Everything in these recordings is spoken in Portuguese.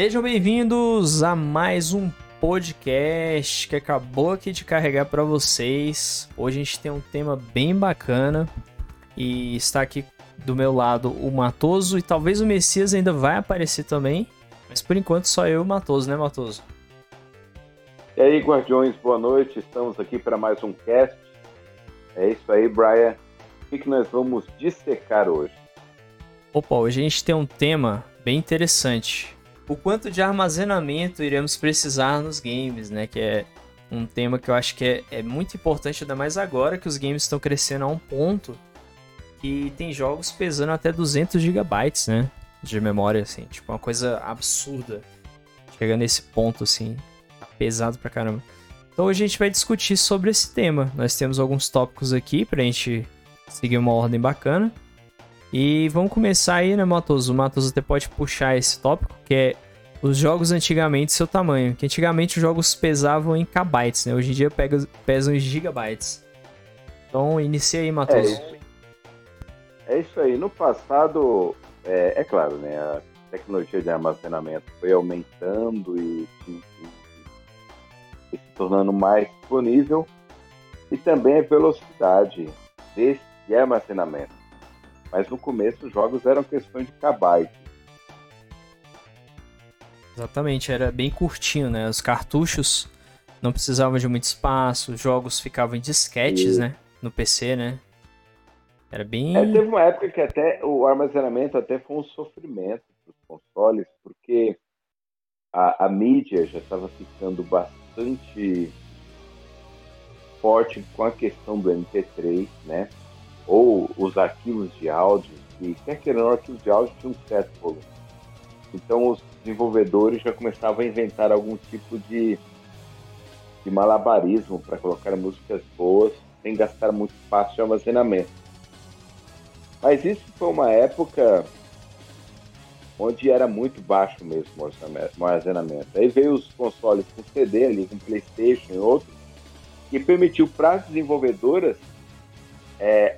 Sejam bem-vindos a mais um podcast que acabou aqui de carregar para vocês. Hoje a gente tem um tema bem bacana e está aqui do meu lado o Matoso e talvez o Messias ainda vai aparecer também, mas por enquanto só eu e o Matoso, né, Matoso? E aí, Guardiões, boa noite. Estamos aqui para mais um cast. É isso aí, Brian. O que, que nós vamos dissecar hoje? Opa, hoje a gente tem um tema bem interessante. O quanto de armazenamento iremos precisar nos games, né? Que é um tema que eu acho que é, é muito importante, ainda mais agora que os games estão crescendo a um ponto que tem jogos pesando até 200 GB, né? De memória, assim. Tipo, uma coisa absurda. Chega nesse ponto, assim. Tá pesado pra caramba. Então hoje a gente vai discutir sobre esse tema. Nós temos alguns tópicos aqui pra gente seguir uma ordem bacana. E vamos começar aí, né, Matoso? Matoso até pode puxar esse tópico, que é os jogos antigamente seu tamanho. Que antigamente os jogos pesavam em kbytes, né? Hoje em dia pega, pesam em gigabytes. Então inicia aí, Matoso. É, é isso aí. No passado, é, é, claro, né? A tecnologia de armazenamento foi aumentando e, e, e se tornando mais disponível. E também a velocidade desse armazenamento. Mas no começo os jogos eram questão de kbytes. Exatamente, era bem curtinho, né? Os cartuchos não precisavam de muito espaço, os jogos ficavam em disquetes, e... né? No PC, né? Era bem. É, teve uma época que até o armazenamento até foi um sofrimento para os consoles, porque a, a mídia já estava ficando bastante forte com a questão do MP3, né? Ou os arquivos de áudio, que quer querer não, arquivos de áudio tinha um certo volume. Então os desenvolvedores já começavam a inventar algum tipo de, de malabarismo para colocar músicas boas sem gastar muito espaço de armazenamento. Mas isso foi uma época onde era muito baixo mesmo o armazenamento. Aí veio os consoles com CD ali, com PlayStation e outros, que permitiu para as desenvolvedoras é,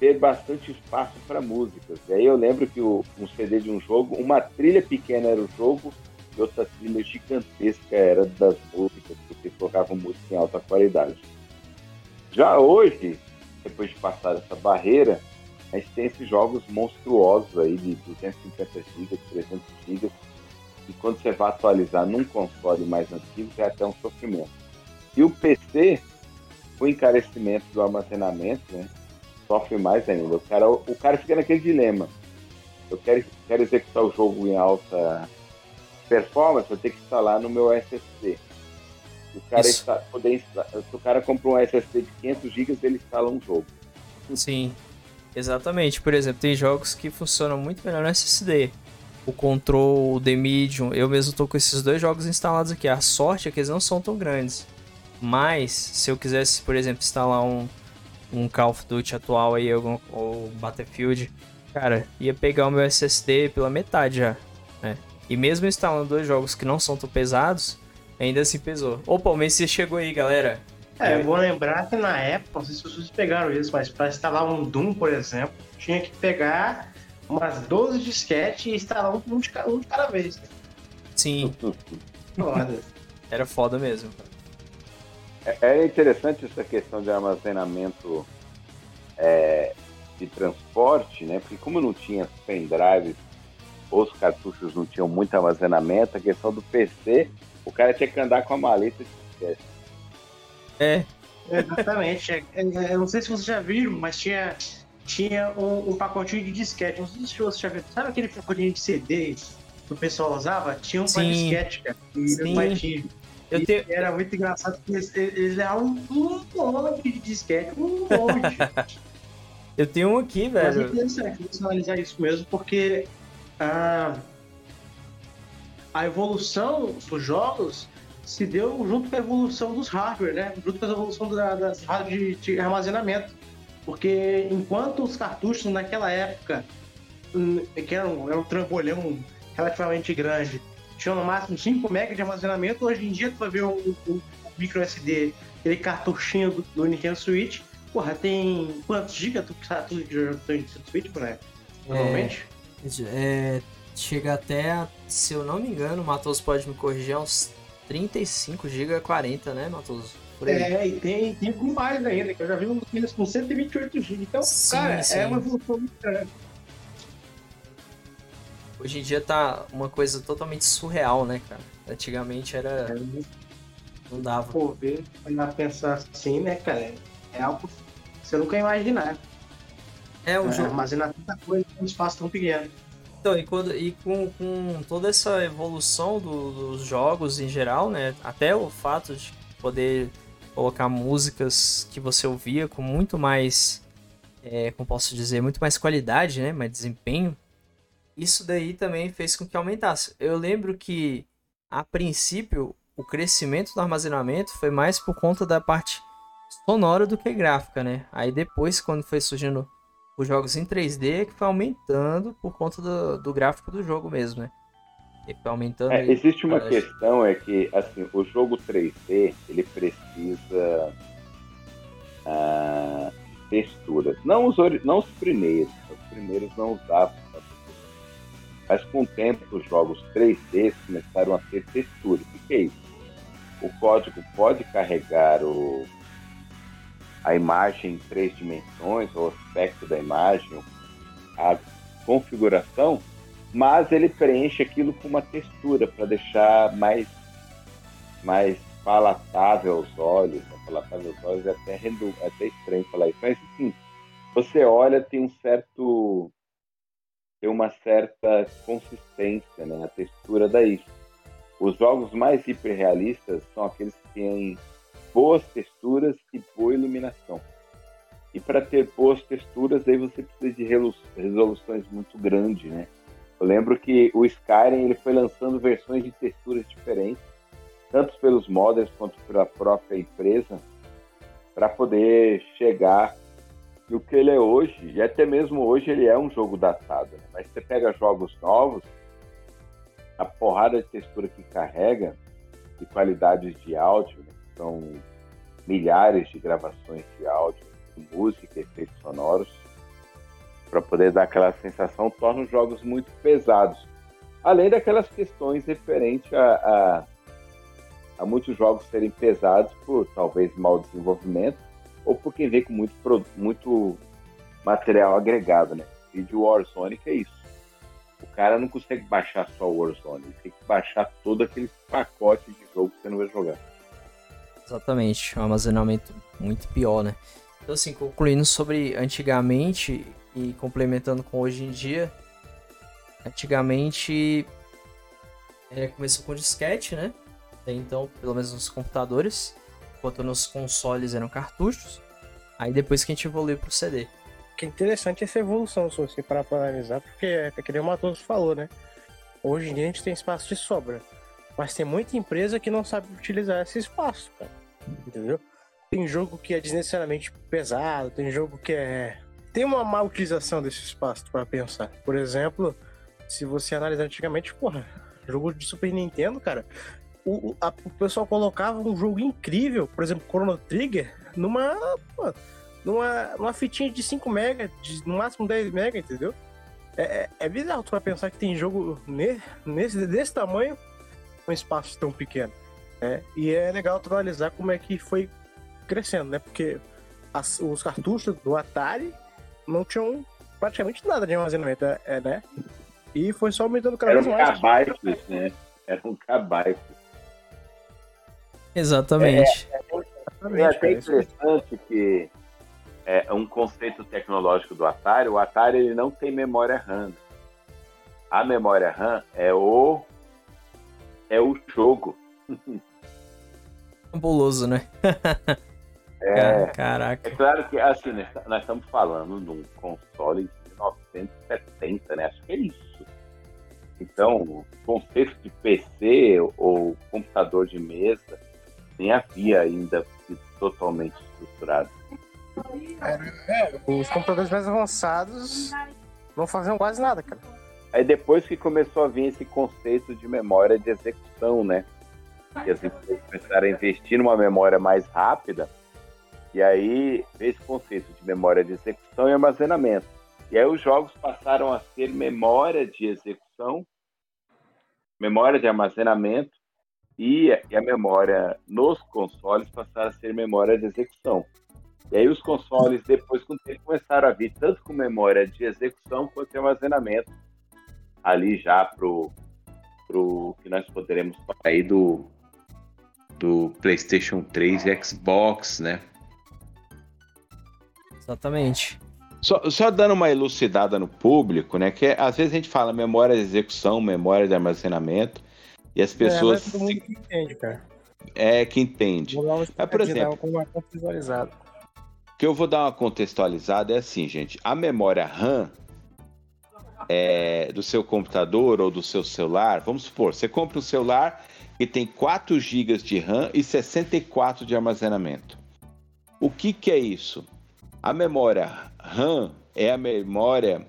ter bastante espaço para músicas. E aí eu lembro que o, um CD de um jogo, uma trilha pequena era o jogo e outra trilha gigantesca era das músicas, porque colocavam música em alta qualidade. Já hoje, depois de passar essa barreira, a gente tem esses jogos monstruosos aí de 250 GB, 300 GB, e quando você vai atualizar num console mais antigo, é até um sofrimento. E o PC, o encarecimento do armazenamento, né, sofre mais ainda. O cara, o cara fica naquele dilema. Eu quero, quero executar o jogo em alta performance, eu tenho que instalar no meu SSD. Se o cara, está, poder instalar, se o cara compra um SSD de 500 GB, ele instala um jogo. Sim. Exatamente. Por exemplo, tem jogos que funcionam muito melhor no SSD. O Control, o The Medium, eu mesmo tô com esses dois jogos instalados aqui. A sorte é que eles não são tão grandes. Mas, se eu quisesse, por exemplo, instalar um, um Call of Duty atual aí, ou, ou Battlefield, cara, ia pegar o meu SSD pela metade já, né? E mesmo instalando dois jogos que não são tão pesados, ainda assim pesou. Opa, o Messias chegou aí, galera. É, eu vou lembrar que na época, não sei se vocês pegaram isso, mas para instalar um Doom, por exemplo, tinha que pegar umas 12 disquetes e instalar um, de, um de cada vez. Sim. Foda. Era foda mesmo. É, é interessante essa questão de armazenamento é, de transporte, né? Porque como não tinha pendrives, os cartuchos não tinham muito armazenamento, a questão do PC, o cara tinha que andar com a maleta de disquete. É. Exatamente. É, é, eu não sei se vocês já viram, mas tinha, tinha um, um pacotinho de disquete. Não sei se vocês já viram. Sabe aquele pacotinho de CD que o pessoal usava? Tinha um para disquete, cara. Sim. Eu tenho... Era muito engraçado porque eles, eles eram um monte de disquete, um monte. eu tenho um aqui, velho. Mas é interessante analisar isso mesmo, porque a, a evolução dos jogos se deu junto com a evolução dos hardware, né? Junto com a evolução da, das hardware de, de, armazenamento. Porque enquanto os cartuchos naquela época, hum, que era um, era um trambolhão relativamente grande, tinham no máximo 5 MB de armazenamento, hoje em dia tu vai ver um, um micro SD, aquele cartuchinho do, do, Nintendo Switch, porra, tem quantos GB tu, tu, tu, tu Switch, né? Normalmente? É, é chega até, se eu não me engano, o Matoso pode me corrigir, uns 35 GB 40, né, Matoso? É, e tem, tem mais ainda, que eu já vi um Windows com 128 GB. Então, sim, cara, sim. é uma evolução muito grande. Hoje em dia tá uma coisa totalmente surreal, né, cara? Antigamente era. É. Não dava. Pô, ver, pensar assim, né, cara? É algo que você nunca ia imaginar. É, o é, jogo. Armazenar tanta coisa num espaço tão pequeno. Então, e, quando, e com, com toda essa evolução do, dos jogos em geral, né? Até o fato de poder colocar músicas que você ouvia com muito mais, é, como posso dizer, muito mais qualidade, né? Mais desempenho. Isso daí também fez com que aumentasse. Eu lembro que, a princípio, o crescimento do armazenamento foi mais por conta da parte sonora do que gráfica, né? Aí depois, quando foi surgindo os jogos em 3D, que foi aumentando por conta do, do gráfico do jogo mesmo, né? E foi aumentando. É, existe uma parece. questão, é que assim, o jogo 3D, ele precisa uh, texturas. Não os, não os primeiros, os primeiros não usavam mas com o tempo os jogos 3D começaram a ter texturas. O que é isso? O código pode carregar o, a imagem em três dimensões, o aspecto da imagem, a configuração, mas ele preenche aquilo com uma textura para deixar mais, mais palatável aos olhos. Né? Palatável aos olhos é até, é até estranho falar isso. Mas, assim, você olha, tem um certo tem uma certa consistência, né? A textura daí. Os jogos mais hiperrealistas são aqueles que têm boas texturas e boa iluminação. E para ter boas texturas, aí você precisa de resoluções muito grandes, né? Eu lembro que o Skyrim ele foi lançando versões de texturas diferentes, tanto pelos modders quanto pela própria empresa, para poder chegar no que ele é hoje. E até mesmo hoje ele é um jogo datado. Né? Mas você pega jogos novos, a porrada de textura que carrega, e qualidades de áudio, né? são milhares de gravações de áudio, de música, efeitos sonoros, para poder dar aquela sensação, torna os jogos muito pesados. Além daquelas questões referentes a, a, a muitos jogos serem pesados por talvez mau desenvolvimento ou por quem vem com muito, muito material agregado, né? E de Warzone que é isso. O cara não consegue baixar só o Warzone, ele tem que baixar todo aquele pacote de jogo que você não vai jogar. Exatamente, um armazenamento muito pior, né? Então, assim, concluindo sobre antigamente e complementando com hoje em dia, antigamente é, começou com disquete, né? Até então, pelo menos nos computadores, enquanto nos consoles eram cartuchos. Aí depois que a gente evoluiu pro CD. Que interessante essa evolução, se você parar pra analisar, porque é que nem o Matoso falou, né? Hoje em dia a gente tem espaço de sobra. Mas tem muita empresa que não sabe utilizar esse espaço, cara. Entendeu? Tem jogo que é desnecessariamente pesado, tem jogo que é. Tem uma má utilização desse espaço para pensar. Por exemplo, se você analisar antigamente, porra, jogo de Super Nintendo, cara, o, a, o pessoal colocava um jogo incrível, por exemplo, Chrono Trigger, numa, pô, numa, numa fitinha de 5 MB, de, no máximo 10 MB, entendeu? É, é, é bizarro tu vai pensar que tem jogo ne, nesse, desse tamanho, um espaço tão pequeno. Né? E é legal tu analisar como é que foi crescendo, né? Porque as, os cartuchos do Atari não tinham praticamente nada de armazenamento, é, é né? E foi só aumentando cada vez mais. Eram cabaicos, né? Eram. Exatamente. É, é, é até interessante que é um conceito tecnológico do Atari. O Atari ele não tem memória RAM. A memória RAM é o é o jogo. Fabuloso, né? é, Caraca. É claro que assim, nós estamos falando de um console de 1970, né? Acho que é isso. Então, o conceito de PC ou computador de mesa nem havia ainda totalmente estruturado. É, os computadores mais avançados não faziam quase nada, cara. Aí depois que começou a vir esse conceito de memória de execução, né? Que as empresas começaram a investir numa memória mais rápida, e aí veio esse conceito de memória de execução e armazenamento. E aí os jogos passaram a ser memória de execução memória de armazenamento e, a memória nos consoles passaram a ser memória de execução. E aí os consoles, depois com o tempo, começaram a vir tanto com memória de execução quanto de armazenamento, ali já pro, pro que nós poderemos falar aí do, do PlayStation 3 e Xbox, né? Exatamente. Só, só, dando uma elucidada no público, né? Que às vezes a gente fala memória de execução, memória de armazenamento, e as pessoas. É, todo mundo que entende, cara. É, que entende. Vou dar uma Mas, por exemplo, com uma contextualizada. que eu vou dar uma contextualizada é assim, gente. A memória RAM é, do seu computador ou do seu celular, vamos supor, você compra um celular que tem 4 GB de RAM e 64 de armazenamento. O que, que é isso? A memória RAM é a memória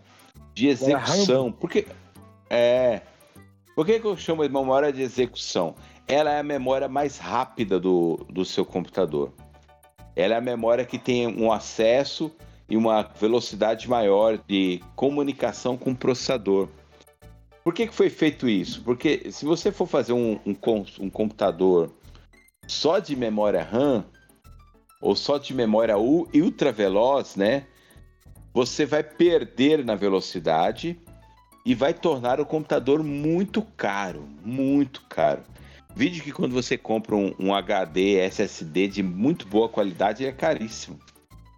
de execução. Porque é. Por que, que eu chamo de memória de execução? Ela é a memória mais rápida do, do seu computador. Ela é a memória que tem um acesso e uma velocidade maior de comunicação com o processador. Por que, que foi feito isso? Porque se você for fazer um, um, um computador só de memória RAM, ou só de memória ultra veloz, né? Você vai perder na velocidade e vai tornar o computador muito caro, muito caro. Vídeo que quando você compra um, um HD SSD de muito boa qualidade, é caríssimo.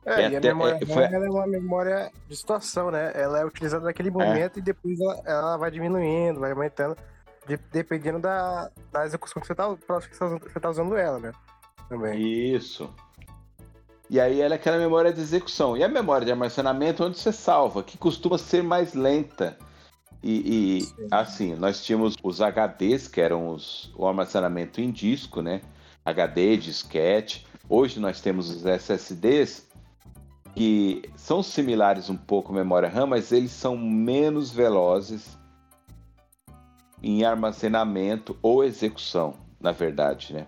É, é e até, a memória é, foi... é uma memória de situação, né? Ela é utilizada naquele é. momento é. e depois ela, ela, vai diminuindo, vai aumentando, de, dependendo da, da execução que você está você tá usando ela, né? Também. Isso. E aí ela é aquela memória de execução. E a memória de armazenamento onde você salva, que costuma ser mais lenta. E, e assim, nós tínhamos os HDs, que eram os, o armazenamento em disco, né? HD, disquete. Hoje nós temos os SSDs, que são similares um pouco à memória RAM, mas eles são menos velozes em armazenamento ou execução, na verdade, né?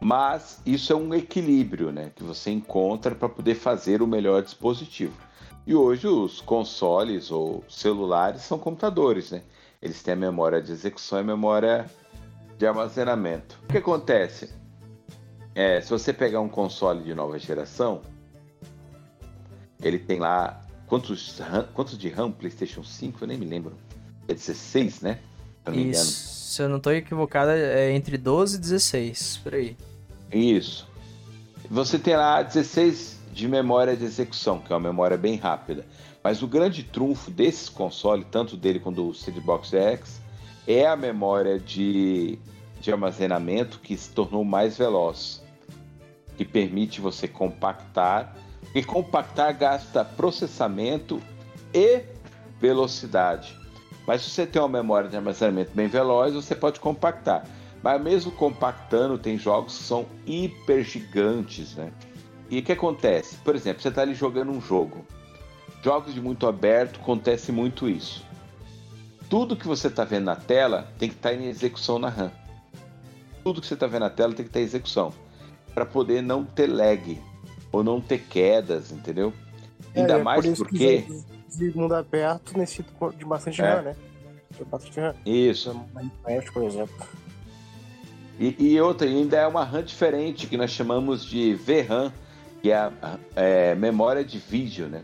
Mas isso é um equilíbrio né, que você encontra para poder fazer o melhor dispositivo. E hoje os consoles ou celulares são computadores, né? Eles têm a memória de execução e a memória de armazenamento. O que acontece? É, se você pegar um console de nova geração, ele tem lá quantos, quantos de RAM PlayStation 5? Eu nem me lembro. É 16, né? Se Isso. Se eu não estou equivocado, é entre 12 e 16, por aí. Isso. Você tem lá 16 de memória de execução, que é uma memória bem rápida. Mas o grande trunfo desses consoles, tanto dele quanto do Seedbox X, é a memória de, de armazenamento que se tornou mais veloz, que permite você compactar. E compactar gasta processamento e velocidade. Mas se você tem uma memória de armazenamento bem veloz, você pode compactar. Mas mesmo compactando, tem jogos que são hiper gigantes, né? E o que acontece? Por exemplo, você está ali jogando um jogo. Jogos de muito aberto acontece muito isso. Tudo que você está vendo na tela tem que estar tá em execução na RAM. Tudo que você está vendo na tela tem que estar tá em execução. Para poder não ter lag ou não ter quedas, entendeu? É, Ainda é, mais por porque. De mundo aberto necessita de bastante é. RAM, né? De bastante RAM. Isso. Minecraft, por exemplo. E, e outra, ainda é uma RAM diferente, que nós chamamos de VRAM, que é a é, memória de vídeo, né?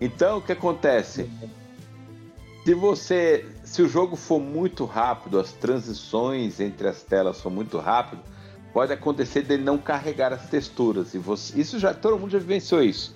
Então, o que acontece? Se você, se o jogo for muito rápido, as transições entre as telas for muito rápido, pode acontecer dele não carregar as texturas. E você, isso já todo mundo já vivenciou isso.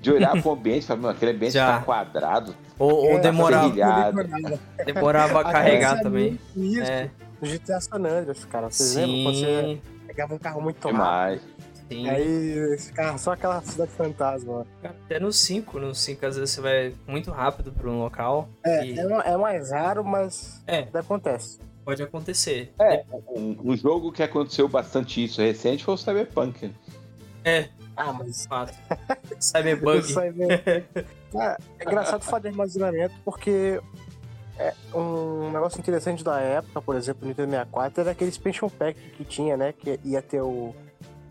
De olhar para o ambiente e falar, aquele ambiente está quadrado. Ou, ou é, demorava, demorava a carregar também. Isso. É no GTA San Andreas, cara. Vocês lembram? Quando você pegava um carro muito rápido. Sim. Aí carro, só aquela cidade fantasma. Até no 5, no 5 às vezes você vai muito rápido para um local. É, e... é, é, mais raro, mas é. acontece. Pode acontecer. É, um, um, jogo que aconteceu bastante isso recente foi o Cyberpunk. É. Ah, mas. Fato. Cyberpunk. Cyber... Cara, é engraçado falar de armazenamento porque é, um negócio interessante da época, por exemplo, no Nintendo 64, era aquele expansion pack que tinha, né? Que ia ter o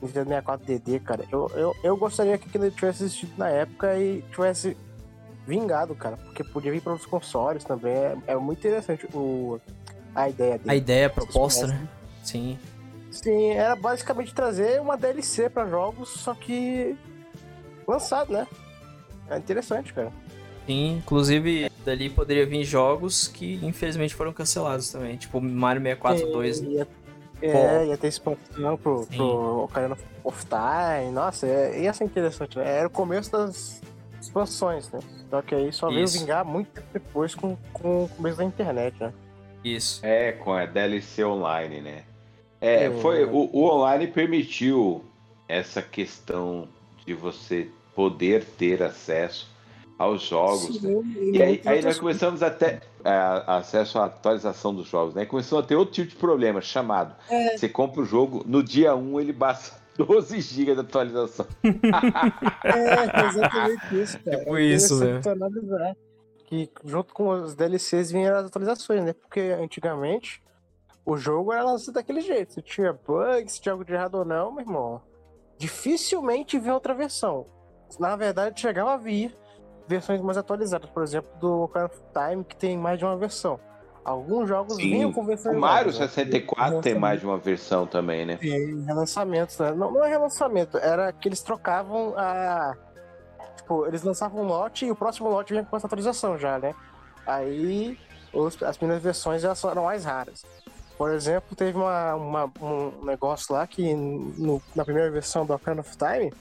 Nintendo 64 DD, cara. Eu, eu, eu gostaria que aquilo tivesse existido na época e tivesse vingado, cara. Porque podia vir para os consoles também. É, é muito interessante o, a ideia dele. A ideia, a proposta, né? Sim. Sim, era basicamente trazer uma DLC para jogos, só que lançado, né? É interessante, cara. Sim, inclusive dali poderia vir jogos que infelizmente foram cancelados também, tipo Mario 64 2. Né? É, ia ter expansão pro, pro Ocarina of Time, nossa, é, ia ser interessante, né? Era o começo das expansões, né? Só que aí só veio vingar muito tempo depois com, com o começo da internet, né? Isso. É, com a DLC online, né? É, foi, o, o online permitiu essa questão de você poder ter acesso aos jogos. Sim, né? E, aí, aí nós começamos até é, acesso à atualização dos jogos, né? Começou a ter outro tipo de problema chamado: é. você compra o jogo, no dia 1 ele basta 12 GB de atualização. é, exatamente isso, cara. Tipo isso, né? Que junto com os DLCs vinham as atualizações, né? Porque antigamente o jogo era lançado daquele jeito. Se tinha bugs, se tinha algo de errado ou não, meu irmão. Dificilmente vinha outra versão. Na verdade, chegava a vir versões mais atualizadas, por exemplo, do Ocarina of Time, que tem mais de uma versão. Alguns jogos Sim. vinham com versões. O Mario novas, 64 né? tem mais de uma versão também, né? Tem relançamentos, né? Não, não é relançamento, era que eles trocavam a. Tipo, eles lançavam um lote e o próximo lote vinha com essa atualização já, né? Aí os, as primeiras versões já eram mais raras. Por exemplo, teve uma, uma um negócio lá que no, na primeira versão do Ocarina of Time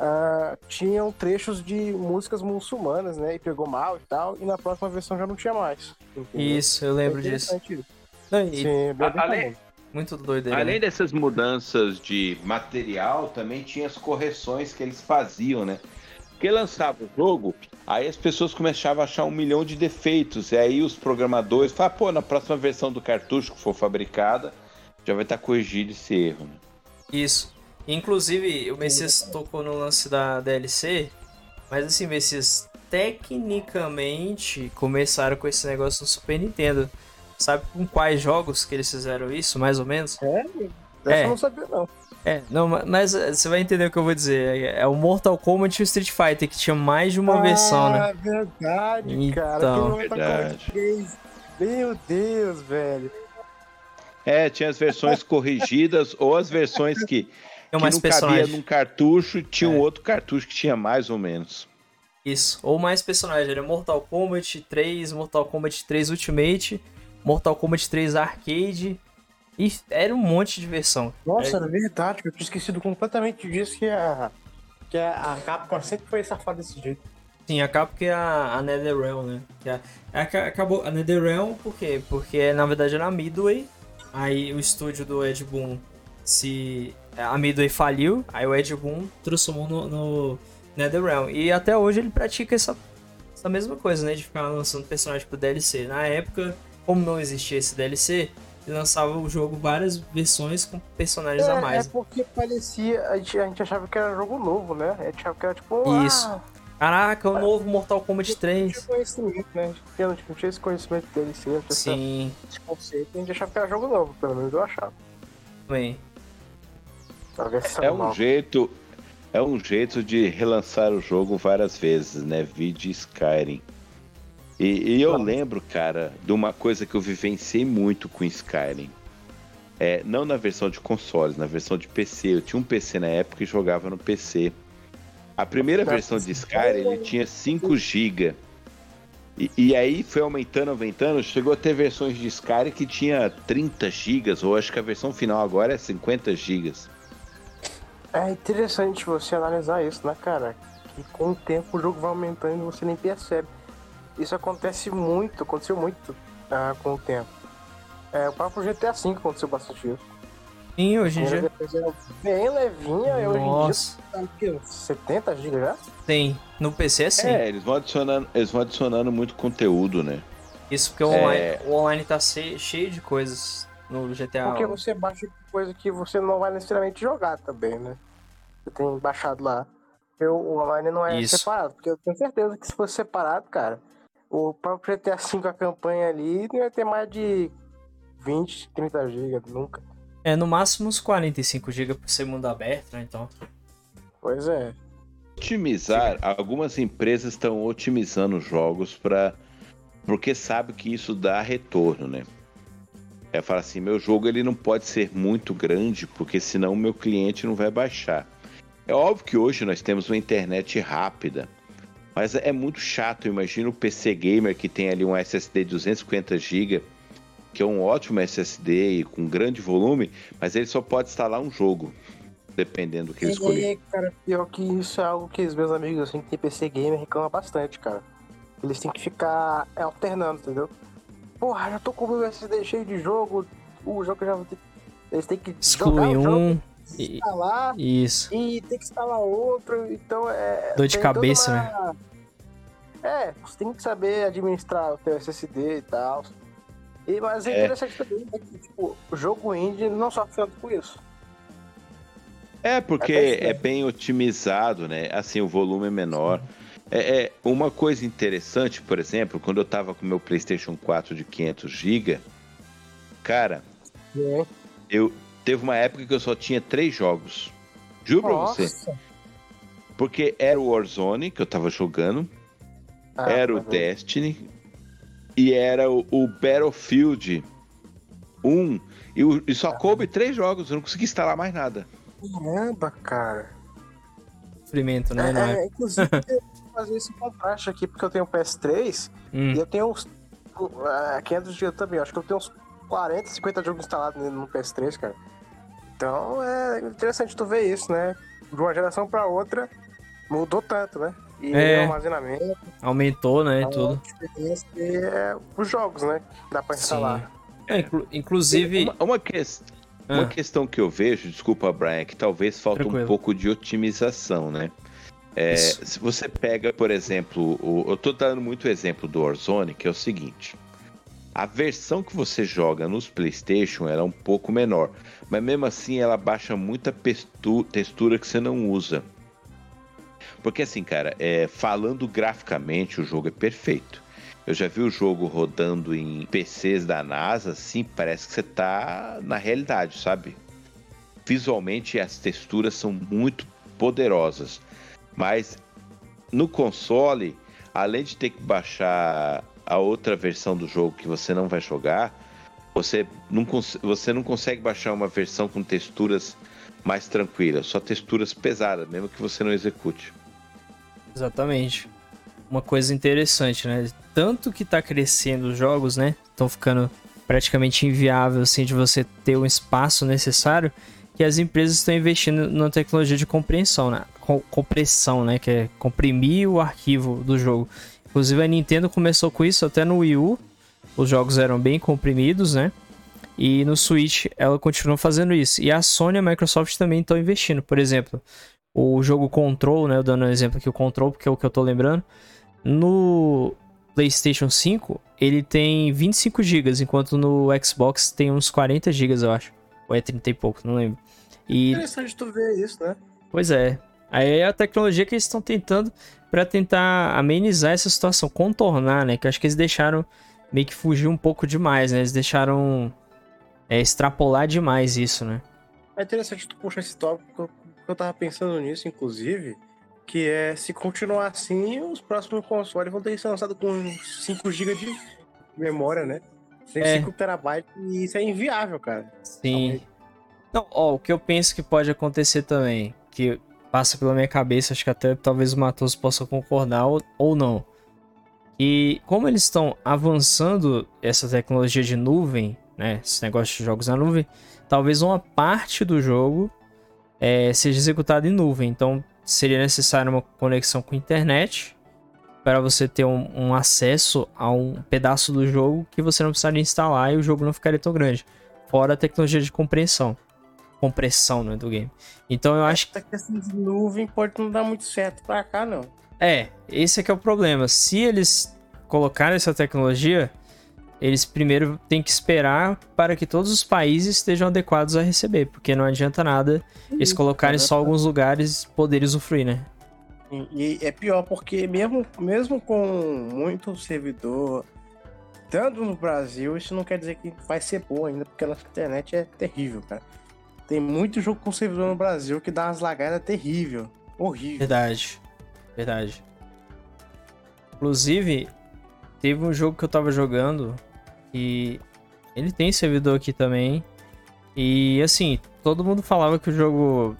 uh, tinham trechos de músicas muçulmanas, né? E pegou mal e tal, e na próxima versão já não tinha mais. Entendeu? Isso, eu lembro é disso. Não, e... Sim, é bem, além, muito doido. Além né? dessas mudanças de material, também tinha as correções que eles faziam, né? Porque lançava o jogo, aí as pessoas começavam a achar um milhão de defeitos. E aí os programadores falavam, pô, na próxima versão do cartucho que for fabricada, já vai estar corrigido esse erro. Né? Isso. Inclusive, o Messias tocou no lance da DLC, mas assim, Messias, tecnicamente começaram com esse negócio no Super Nintendo. Sabe com quais jogos que eles fizeram isso, mais ou menos? É, é. eu não sabia não. É, não, mas eh, você vai entender o que eu vou dizer. É o Mortal Kombat e o Street Fighter, que tinha mais de uma ah, versão, né? verdade, então, cara. Verdade. Meu Deus, velho. É, tinha as versões corrigidas ou as versões que, que mais não cabia num cartucho, tinha é. um outro cartucho que tinha mais ou menos. Isso, ou mais personagens. Era Mortal Kombat 3, Mortal Kombat 3 Ultimate, Mortal Kombat 3 Arcade e era um monte de versão. Nossa, era verdade, eu tinha esquecido completamente disso que a, que a, Capcom sempre foi safada desse jeito. Sim, a Capcom é a, a NetherRealm, né? Que a, a, acabou, a NetherRealm por quê? Porque na verdade era a Midway, aí o estúdio do Ed Boon se... A Midway faliu, aí o Ed Boon transformou no, no NetherRealm. E até hoje ele pratica essa, essa mesma coisa, né? De ficar lançando personagens pro DLC. Na época, como não existia esse DLC, lançava o jogo várias versões com personagens é, a mais. É porque parecia. A gente, a gente, achava que era jogo novo, né? A gente achava que era tipo. Isso. Ah, Caraca, o novo Mortal Kombat 3. Não tinha conhecimento, né? A gente não tinha esse conhecimento dele, sim. Sim. Esse conceito, a gente achava que era jogo novo, pelo menos eu achava. Também. É um jeito. É um jeito de relançar o jogo várias vezes, né? Vide Skyrim. E, e eu lembro, cara, de uma coisa que eu vivenciei muito com Skyrim. É, não na versão de consoles, na versão de PC. Eu tinha um PC na época e jogava no PC. A primeira versão de Skyrim ele tinha 5 GB. E, e, aí foi aumentando, aumentando. Chegou a ter versões de Skyrim que tinha 30 GB, ou acho que a versão final agora é 50 GB. É interessante você analisar isso, né, cara? Que com o tempo o jogo vai aumentando e você nem percebe. Isso acontece muito, aconteceu muito ah, com o tempo. É, o próprio GTA V aconteceu bastante isso. Sim, hoje em dia. Bem levinha, e hoje em dia tá 70 GB já? Tem. No PC é sim. É, eles vão adicionando, eles vão adicionando muito conteúdo, né? Isso porque o, é... online, o online tá cheio de coisas no GTA. Porque você baixa coisa que você não vai necessariamente jogar também, né? Você tem baixado lá. Eu, o online não é Isso. separado, porque eu tenho certeza que se fosse separado, cara, o próprio GTA V, a campanha ali, não ia ter mais de 20, 30 GB, nunca. É, no máximo uns 45 GB por ser mundo aberto, né? Então. Pois é. Otimizar, algumas empresas estão otimizando jogos para porque sabe que isso dá retorno, né? É falar assim, meu jogo ele não pode ser muito grande, porque senão o meu cliente não vai baixar. É óbvio que hoje nós temos uma internet rápida, mas é muito chato. Imagina o PC gamer que tem ali um SSD de 250 GB, que é um ótimo SSD e com grande volume, mas ele só pode instalar um jogo, dependendo do que ele escolher. É, cara, pior que isso é algo que os meus amigos assim, que tem PC gamer reclamam bastante, cara. Eles têm que ficar alternando, entendeu? Porra, já tô com o meu SSD cheio de jogo, o jogo já vou ter... Eles têm que Exclui um instalar Isso. e tem que instalar outro, então é. Dor de cabeça, uma- É, você tem que saber administrar o teu SSD e tal. E, mas é É. interessante também né, que, tipo, o jogo indie não sofre tanto com isso. É, porque isso, né? é bem otimizado, né? Assim, o volume é menor. É, é, uma coisa interessante, por exemplo, quando eu tava com meu PlayStation 4 de 500 GB, cara, É. eu teve uma época que eu só tinha três jogos. Juro pra você. Porque era o Warzone que eu tava jogando, Ah, era o. Destiny e era o, o Battlefield 1. E, o- e só coube três jogos, eu não consegui instalar mais nada. Caramba, cara. Sofrimento, né? É, é? inclusive, fazer esse contraste aqui, porque eu tenho um PS3 Hum, e eu tenho uns uh, 500 GB também. Acho que eu tenho uns 40, 50 jogos instalados no PS3, cara. Então é interessante tu ver isso, né? De uma geração pra outra mudou tanto, né? E É. o armazenamento, aumentou, né? a Tudo. e é, os jogos, né? que Dá pra instalar. É, inclu- inclusive. Uma, uma ques- Ah, uma questão que eu vejo, desculpa, Brian, é que talvez falta Tranquilo. um pouco de otimização, né? É, se você pega, por exemplo, o- eu tô dando muito exemplo do Warzone, que é o seguinte. A versão que você joga nos PlayStation ela é um pouco menor, mas mesmo assim ela baixa muita textura que você não usa. Porque assim, cara, é, falando graficamente, o jogo é perfeito. Eu já vi o jogo rodando em PCs da NASA, assim, parece que você tá na realidade, sabe? Visualmente as texturas são muito poderosas, mas no console, além de ter que baixar a outra versão do jogo que você não vai jogar, você não, você não consegue baixar uma versão com texturas mais tranquilas, só texturas pesadas, mesmo que você não execute. Exatamente. Uma coisa interessante, né? Tanto que tá crescendo os jogos, né? Estão ficando praticamente inviável, assim, de você ter o espaço necessário, que as empresas estão investindo na tecnologia de compreensão, né? Com- compressão, né? Que é comprimir o arquivo do jogo. Inclusive a Nintendo começou com isso até no Wii U. Os jogos eram bem comprimidos, né? E no Switch ela continua fazendo isso. E a Sony e a Microsoft também estão investindo. Por exemplo, o jogo Control, né? Eu dando um exemplo aqui, o Control, porque é o que eu tô lembrando. No PlayStation 5, ele tem 25 GB, enquanto no Xbox tem uns 40 GB, eu acho. Ou é 30 e pouco, não lembro. E, Interessante tu ver isso, né? pois é. Aí é a tecnologia que eles estão tentando pra tentar amenizar essa situação, contornar, né? Que eu acho que eles deixaram meio que fugir um pouco demais, né? Eles deixaram é, extrapolar demais isso, né? É interessante tu puxar esse tópico, porque eu- tava pensando nisso, inclusive, que é se continuar assim, os próximos consoles vão ter que ser lançados com 5 GB de memória, né? Tem É. 5 terabytes e isso é inviável, cara. Sim. Não, ó, o que eu penso que pode acontecer também, que passa pela minha cabeça, acho que até talvez o Matos possa concordar ou, ou não. E como eles estão avançando essa tecnologia de nuvem, né, esse negócio de jogos na nuvem, talvez uma parte do jogo eh, seja executada em nuvem. Então seria necessário uma conexão com a internet para você ter um, um acesso a um pedaço do jogo que você não precisaria instalar e o jogo não ficaria tão grande. Fora a tecnologia de compreensão. Compressão, né, do game. Então eu acho que. Essa questão de nuvem pode não dar muito certo pra cá, não. É, esse é que é o problema. Se eles colocarem essa tecnologia, eles primeiro têm que esperar para que todos os países estejam adequados a receber. Porque não adianta nada eles colocarem só alguns lugares poderem usufruir, né? E, e é pior porque mesmo, mesmo com muito servidor dando no Brasil, isso não quer dizer que vai ser bom ainda, porque a nossa internet é terrível, cara. Tem muito jogo com servidor no Brasil que dá umas lagadas terrível. Horrível. Verdade. Verdade. Inclusive, teve um jogo que eu tava jogando e Ele tem servidor aqui também. E assim, todo mundo falava que o jogo.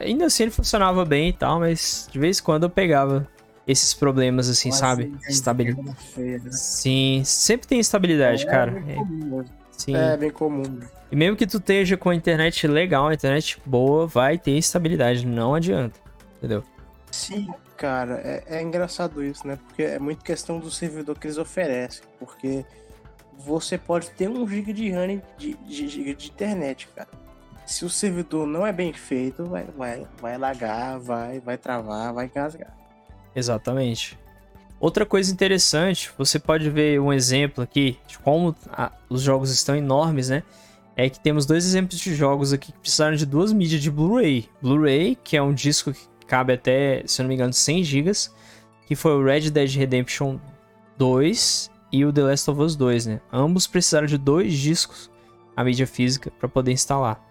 Ainda assim ele funcionava bem e tal, mas de vez em quando eu pegava esses problemas, assim, Mas, sabe? Estabilidade. é né? Sim, sempre tem estabilidade, cara. É, comum mesmo. Sim. É bem comum. E mesmo que tu esteja com a internet legal, a internet boa, vai ter estabilidade, não adianta. Entendeu? Sim, cara, é, é engraçado isso, né? Porque é muito questão do servidor que eles oferecem. Porque você pode ter um giga de RAM de, de, giga de internet, cara. Se o servidor não é bem feito, vai, vai, vai lagar, vai, vai travar, vai engasgar. Exatamente. Outra coisa interessante, você pode ver um exemplo aqui de como a- os jogos estão enormes, né? É que temos dois exemplos de jogos aqui que precisaram de duas mídias de Blu-ray. Blu-ray, que é um disco que cabe até, se eu não me engano, 100 GB, que foi o Red Dead Redemption 2 e o The Last of Us 2, né? Ambos precisaram de dois discos, a mídia física, para poder instalar.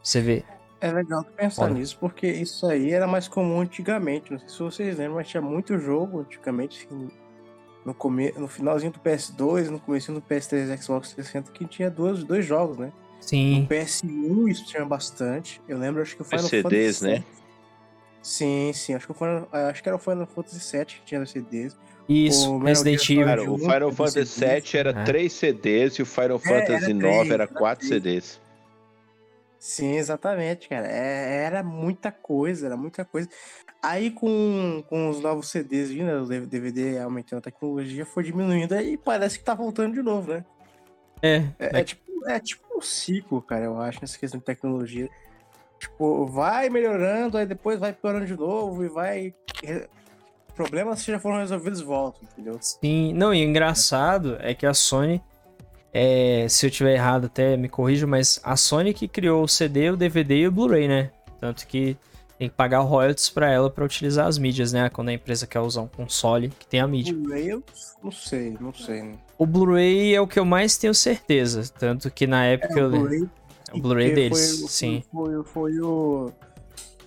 Você vê. É legal pensar nisso, porque isso aí era mais comum antigamente. Não sei se vocês lembram, mas tinha muito jogo antigamente, assim, no, come... no finalzinho do PS2, no começo do PS3 e Xbox 360, que tinha dois, dois jogos, né? Sim, PS1 isso tinha bastante. Eu lembro, acho que o Final CDs, Fantasy né? Sim, sim. Acho que, o Final- acho que era o Final Fantasy VII que tinha os CDs. isso, O Resident Evil. Cara, o Final Fantasy. VII era É. 3 CDs e o Final É, Fantasy era IX três, era era 4 três. CDs. Sim, exatamente, cara. É- era muita coisa, era muita coisa. Aí com, com os novos CDs vindo, né, o DVD aumentando a tecnologia, foi diminuindo aí parece que tá voltando de novo, né? É, É, é tipo, é tipo um ciclo, cara, eu acho, nessa questão de tecnologia. Tipo, vai melhorando, aí depois vai piorando de novo e vai. Problemas que já foram resolvidos voltam, entendeu? Sim, não, e o engraçado é que a Sony, é, se eu tiver errado até me corrija, mas a Sony que criou o CD, o DVD e o Blu-ray, né? Tanto que tem que pagar royalties pra ela pra utilizar as mídias, né? Quando a empresa quer usar um console que tem a mídia. Blu-ray eu não sei, não sei. Né? O Blu-ray é o que eu mais tenho certeza, tanto que na época eu Blu-ray o Blu-ray deles, foi, sim. Foi, foi, foi o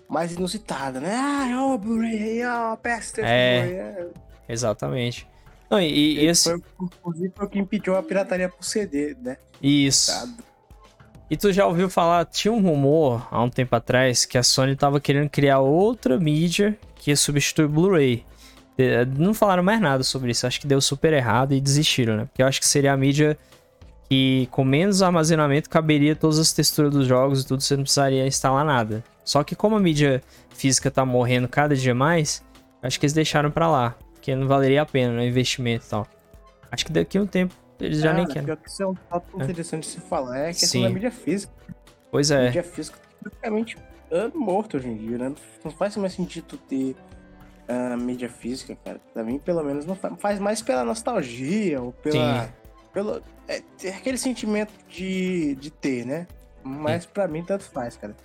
mais inusitado, né? Ah, ó, o Blu-ray, ó, PS3 É. É. Exatamente. Não, e, e Ele esse, Foi, inclusive, foi o que impediu a pirataria pro CD, né? isso. E tu já ouviu falar, tinha um rumor há um tempo atrás que a Sony tava querendo criar outra mídia que ia substituir o Blu-ray. Não falaram mais nada sobre isso, acho que deu super errado e desistiram, né? Porque eu acho que seria a mídia que com menos armazenamento caberia todas as texturas dos jogos e tudo, você não precisaria instalar nada. Só que como a mídia física tá morrendo cada dia mais, acho que eles deixaram pra lá, porque não valeria a pena, né? Investimento e tal. Acho que daqui a um tempo eles já nem querem. pior que Isso é um tópico É. interessante de se falar. É a questão Sim. da mídia física. Pois A é, mídia física tá praticamente é, morto hoje em dia, né? Não faz mais sentido ter a mídia física, cara. Pra mim, pelo menos, não faz, faz mais pela nostalgia ou pela. Sim. Pelo, é, ter aquele sentimento de, de ter, né? Mas pra mim, tanto faz, cara.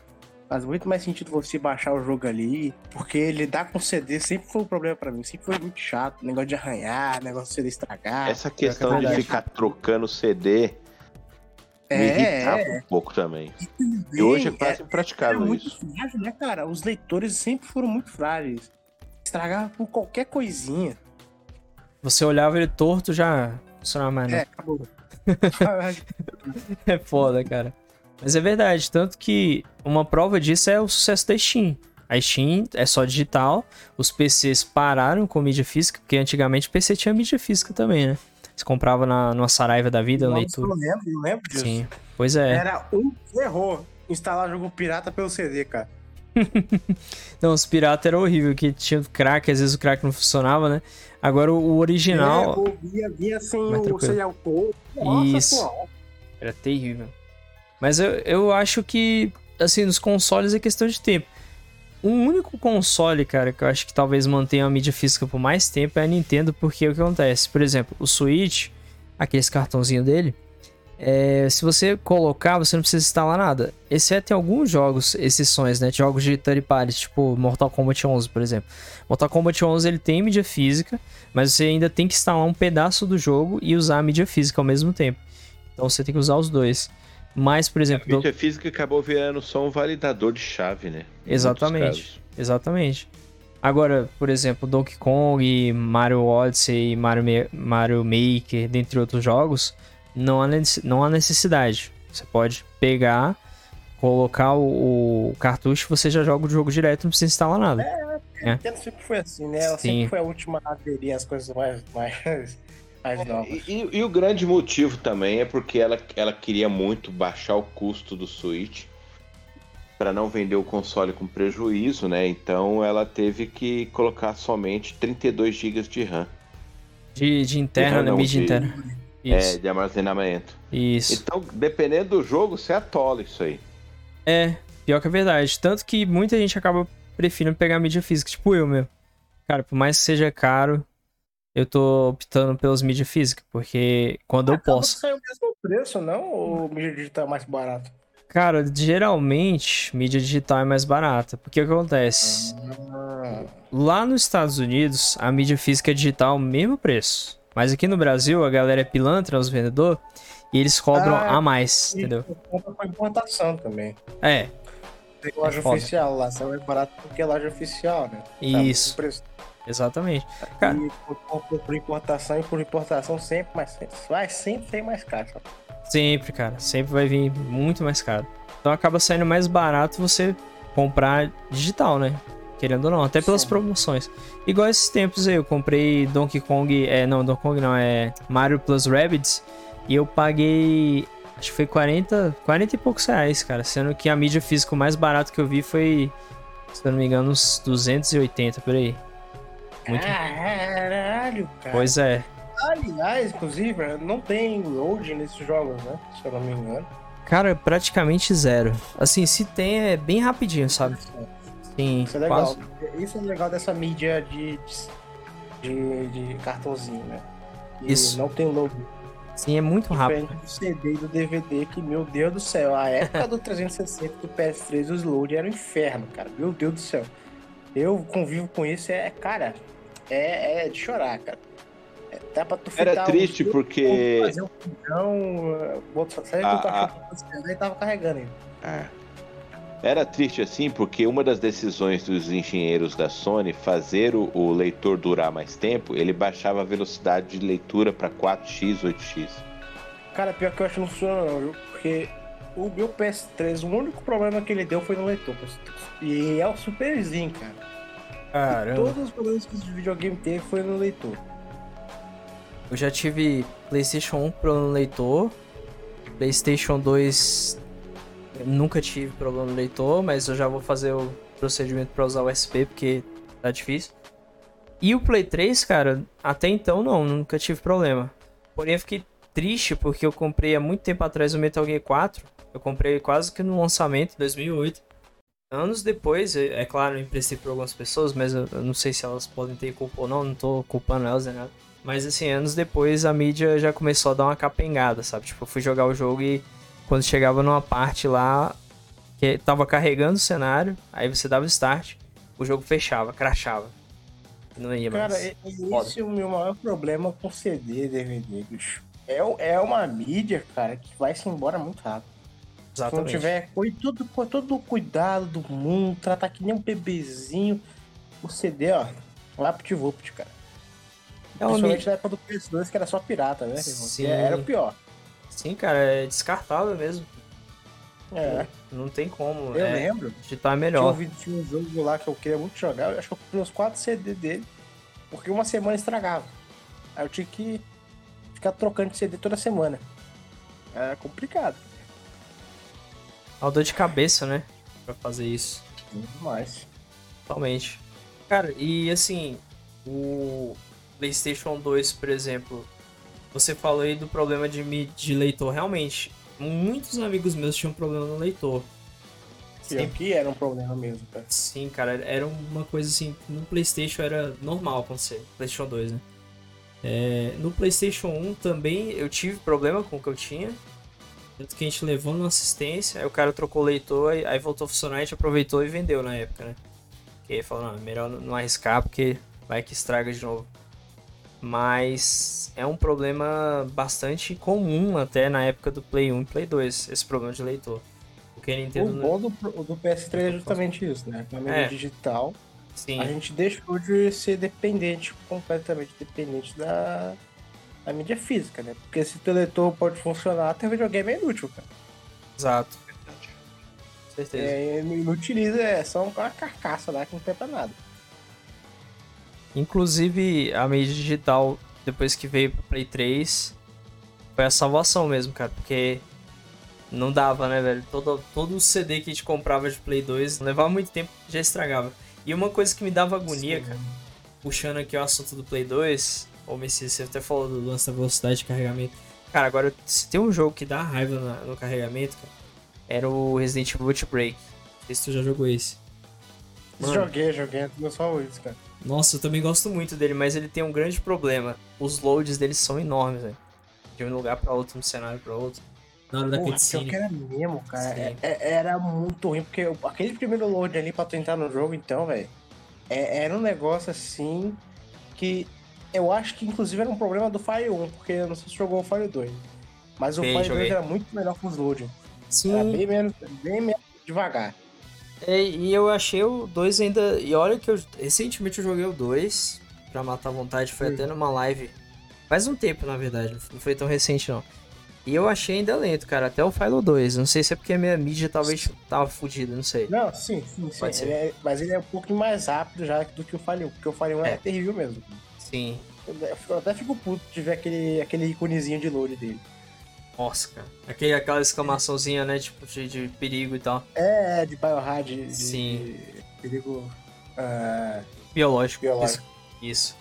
Faz muito mais sentido você baixar o jogo ali, porque lidar com CD sempre foi um problema pra mim. Sempre foi muito chato. Negócio de arranhar, negócio de CD estragar. Essa questão de verdade. ficar trocando CD me É, irritava é. um pouco também. E hoje é quase é impraticável muito isso. frágil, né, cara? Os leitores sempre foram muito frágeis. Estragava por qualquer coisinha. você olhava ele torto já não funcionava mais, não. É, acabou. É foda, cara. Mas é verdade, tanto que uma prova disso é o sucesso da Steam. A Steam é só digital, os PCs pararam com mídia física, porque antigamente o PC tinha mídia física também, né? Você comprava na, numa Saraiva da vida, Nossa, leitura. Eu lembro, eu lembro disso. Sim, pois é. Era um erro instalar jogo pirata pelo CD, cara. Não, os piratas era horrível, que tinha crack, às vezes o crack não funcionava, né? Agora o o original É, via, via sem Mais o tranquilo. serial code. Nossa, Isso. pô. era terrível. Mas eu, eu acho que, assim, nos consoles é questão de tempo. O único console, cara, que eu acho que talvez mantenha a mídia física por mais tempo é a Nintendo, porque o que acontece? Por exemplo, o Switch, aqueles cartãozinho dele, é, se você colocar, você não precisa instalar nada. Exceto em alguns jogos, exceções, né? Jogos de third parties, tipo Mortal Kombat 11, por exemplo. Mortal Kombat 11 ele tem mídia física, mas você ainda tem que instalar um pedaço do jogo e usar a mídia física ao mesmo tempo. Então você tem que usar os dois. Mas, por A exemplo, do- mídia física acabou virando só um validador de chave, né? Em Exatamente. Exatamente. Agora, por exemplo, Donkey Kong, Mario Odyssey, Mario, Ma- Mario Maker, dentre outros jogos, não há, não há necessidade. Você pode pegar, colocar o, o cartucho você já joga o jogo direto, não precisa instalar nada. É, é. sempre foi assim, né? Ela Sim. sempre foi a última a aderir às coisas mais, mais, mais novas. E, e, o grande motivo também é porque ela, ela queria muito baixar o custo do Switch para não vender o console com prejuízo, né? Então ela teve que colocar somente 32 GB de RAM. De, de interna, né? Mídia interna. Isso. É, de armazenamento. Isso. Então, dependendo do jogo, você atola isso aí. É, pior que é verdade. Tanto que muita gente acaba preferindo pegar mídia física, tipo eu meu. Cara, por mais que seja caro, eu tô optando pelas mídias físicas, porque quando Acaba eu posso. Sai o mesmo preço, não? Ou mídia digital é mais barato? Cara, geralmente mídia digital é mais barata. Porque o que acontece? Ah. Lá nos Estados Unidos, a mídia física é digital, mesmo preço. Mas aqui no Brasil, a galera é pilantra, os vendedores, e eles cobram ah, a mais, entendeu? Compra com importação também. É. Tem loja é oficial lá, sai mais barato porque é loja oficial, né? Isso. Exatamente. Cara, por, por, importação e por importação sempre mais vai sempre ser mais caro. Sabe? Sempre, cara, sempre vai vir muito mais caro. Então acaba saindo mais barato você comprar digital, né? Querendo ou não, até pelas Sim. promoções. Igual esses tempos aí, eu comprei Donkey Kong. É, não, Donkey Kong não, é Mario Plus Rabbids. E eu paguei. Acho que foi 40, 40 e poucos reais, cara. Sendo que a mídia física mais barato que eu vi foi, se eu não me engano, uns 280 por aí. Muito... Caralho, cara. Pois é. Aliás, inclusive, não tem load nesses jogos, né? Se eu não me engano. Cara, praticamente zero. Assim, se tem, é bem rapidinho, sabe? Sim, isso é legal. Quase. Isso é legal dessa mídia de, de, de cartãozinho, né? E isso. não tem logo. Sim, é muito rápido. do CD e do DVD, que, meu Deus do céu, a época do 360 do PS3, os load era um inferno, cara. Meu Deus do céu. Eu convivo com isso, é, cara, é, é de chorar, cara. É, dá pra tu Era triste um, porque. Fazer um outro, sabe, ah, ah. tava carregando ainda. É. Era triste assim porque uma das decisões dos engenheiros da Sony fazer o, o leitor durar mais tempo, ele baixava a velocidade de leitura para 4x, 8x. Cara, pior que eu acho que não funciona não, viu? Porque o meu PS3, o único problema que ele deu foi no leitor. E é o superzinho, cara. Caramba. Todos os problemas que o videogame teve foi no leitor. Eu já tive PlayStation 1 problema no leitor, PlayStation 2 nunca tive problema no leitor, mas eu já vou fazer o procedimento para usar o USB porque tá difícil. E o Play 3, cara, até então não, nunca tive problema. Porém, eu fiquei triste porque eu comprei há muito tempo atrás o Metal Gear 4. Eu comprei quase que no lançamento, em 2008. Anos depois, é, claro, eu emprestei para algumas pessoas, mas eu, eu, não sei se elas podem ter culpa ou não, não tô culpando elas nem nada. Mas assim, anos depois a mídia já começou a dar uma capengada, sabe? Tipo, eu fui jogar o jogo e quando chegava numa parte lá que tava carregando o cenário, aí você dava start, o jogo fechava, crachava. Não ia mais. Cara, esse é o meu maior problema com CD, DVD, bicho. É, é uma mídia, cara, que vai se embora muito rápido. Exatamente. Se não tiver com todo, com todo o cuidado do mundo, tratar que nem um bebezinho, o CD, ó, vapt-vupt, cara. É Principalmente na época do PS2, que era só pirata, né? Sim. Era o pior. Sim, cara, é descartável mesmo. É. Não tem como. Eu é, lembro. É melhor. Tinha um, tinha um jogo lá que eu queria muito jogar. Eu acho que eu comprei uns 4 CD dele. Porque uma semana estragava. Aí eu tinha que ficar trocando de CD toda semana. É complicado. Uma dor de cabeça, né? Pra fazer isso. Muito mais. Totalmente. Cara, e assim, o PlayStation 2, por exemplo, você falou aí do problema de, de leitor. Realmente, muitos amigos meus tinham problema no leitor. Sempre... que era um problema mesmo, cara. Sim, cara, era uma coisa assim, no Playstation era normal acontecer, Playstation 2, né? É, no Playstation 1 também eu tive problema com o que eu tinha. Tanto que a gente levou numa assistência, aí o cara trocou o leitor, aí voltou a funcionar, a gente aproveitou e vendeu na época, né? E aí falou, não, melhor não arriscar porque vai que estraga de novo mas é um problema bastante comum até na época do Play 1 e Play 2, esse problema de leitor. Porque a Nintendo... O bom do, do PS3 é justamente isso, né? Na mídia é. digital, Sim. a gente deixou de ser dependente, completamente dependente da, a mídia física, né? Porque se o leitor pode funcionar, até o videogame é inútil, cara. Exato. Com certeza. É, não utiliza, é só uma carcaça lá que não tem pra nada. Inclusive, a mídia digital, depois que veio pro Play 3, foi a salvação mesmo, cara. Porque não dava, né, velho? Todo, todo CD que a gente comprava de Play 2 levava muito tempo já estragava. E uma coisa que me dava agonia, cara, puxando aqui o assunto do Play 2, ou Messias, você até falou do lance da velocidade de carregamento. Cara, agora, se tem um jogo que dá raiva na- no carregamento, cara, era o Resident Evil Outbreak. Não sei se tu já jogou esse. Mano. Joguei, joguei, é dos meus favoritos, cara. Nossa, eu também gosto muito dele, mas ele tem um grande problema. Os loads dele são enormes, velho. De um lugar pra outro, de um cenário pra outro. Na hora da cutscene. que era mesmo, cara. É- é- era muito ruim, porque o- aquele primeiro load ali pra tu entrar no jogo, então, velho, é- era um negócio assim que eu acho que inclusive era um problema do Fire 1, porque eu não sei se jogou o Fire 2. Mas o Sim, Fire joguei. 2 era muito melhor com os loading. Era Sim, bem menos, bem menos devagar. é, e eu achei o 2 ainda. E olha que eu recentemente eu joguei o 2 pra matar a vontade, foi Hum. até numa live. Faz um tempo, na verdade, não foi tão recente não. E eu achei ainda lento, cara, até o Philo 2. Não sei se é porque a minha mídia talvez tava fodida, não sei. Não, sim, sim, sim. Pode ser. Ele é- mas ele é um pouquinho mais rápido já do que o Fire 1, porque o Fire 1 é, É. terrível mesmo. Sim. Eu até fico puto de ver aquele, aquele iconezinho de load dele. Nossa, cara. Aquele, aquela exclamaçãozinha, né? Tipo, de, de perigo e tal. É, de biohard, de, Sim. de perigo ah, Biológico. biológico. Isso.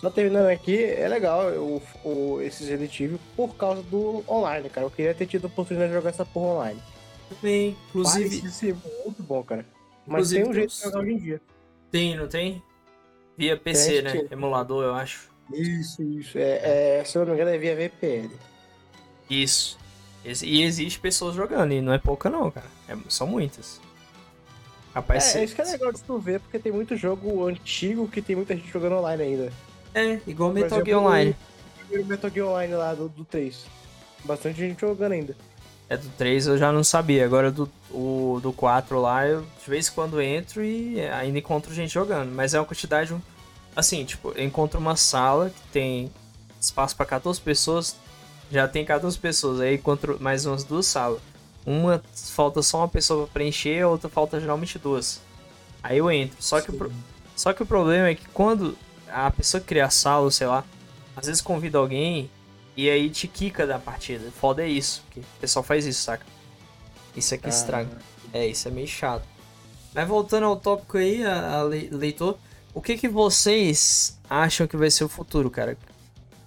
Só terminando aqui, é legal o, o, esse Resident Evil por causa do online, cara. Eu queria ter tido a oportunidade de jogar essa porra online. Também, inclusive. Parece ser muito bom, cara. Mas tem um jeito de jogar hoje em dia. Tem, não tem? Via PC, Tem, né? Emulador, eu acho. Isso, isso. É, é, se eu não me engano, é via VPN. Isso. E existe pessoas jogando, e não é pouca não, cara. É- são muitas. Rapaz, É, cê- é isso que é legal de tu ver, porque tem muito jogo antigo que tem muita gente jogando online ainda. é igual Metal Gear Online. O primeiro Metal Gear Online lá do, do 3. Bastante gente jogando ainda. É do 3 eu já não sabia. Agora do, o, do 4 lá, eu de vez em quando entro e ainda encontro gente jogando. Mas é uma quantidade. Assim, tipo, eu encontro uma sala que tem espaço pra 14 pessoas. Já tem 14 pessoas. Aí encontro mais umas duas salas. Uma falta só uma pessoa pra preencher, a outra falta geralmente duas. Aí eu entro. Só que, o, só que o problema é que quando a pessoa cria a sala, sei lá, às vezes convida alguém e aí te quica da partida. Foda é isso, porque o pessoal faz isso, saca? Isso é que Ah. estraga. É, isso é meio chato. Mas voltando ao tópico aí, a, a le- leitor, o que que vocês acham que vai ser o futuro, cara?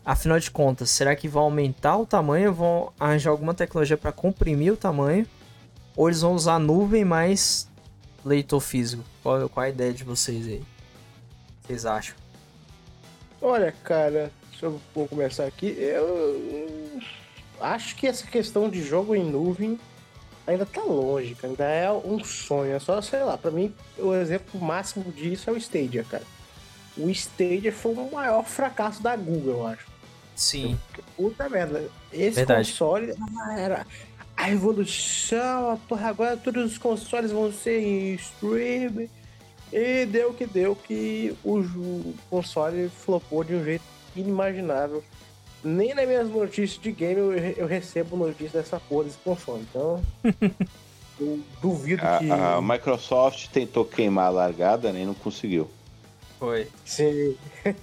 Afinal de contas, será que vão aumentar o tamanho? Vão arranjar alguma tecnologia para comprimir o tamanho? Ou eles vão usar nuvem mais leitor físico? Qual, qual a ideia de vocês aí? Vocês acham? Olha, cara, se eu vou começar aqui, eu acho que essa questão de jogo em nuvem ainda tá longe, cara. Ainda é um sonho. É só, sei lá, pra mim, o exemplo máximo disso é o Stadia, cara. O Stadia foi o maior fracasso da Google, eu acho. Sim, Puta merda. Esse Verdade. console era a evolução, a porra, agora todos os consoles vão ser em streaming. E deu que deu que o console flopou de um jeito inimaginável. Nem nas minhas notícias de game eu, eu recebo notícias dessa porra desse console. Então, eu duvido que. A, a Microsoft tentou queimar a largada, né? E não conseguiu. foi. Sim.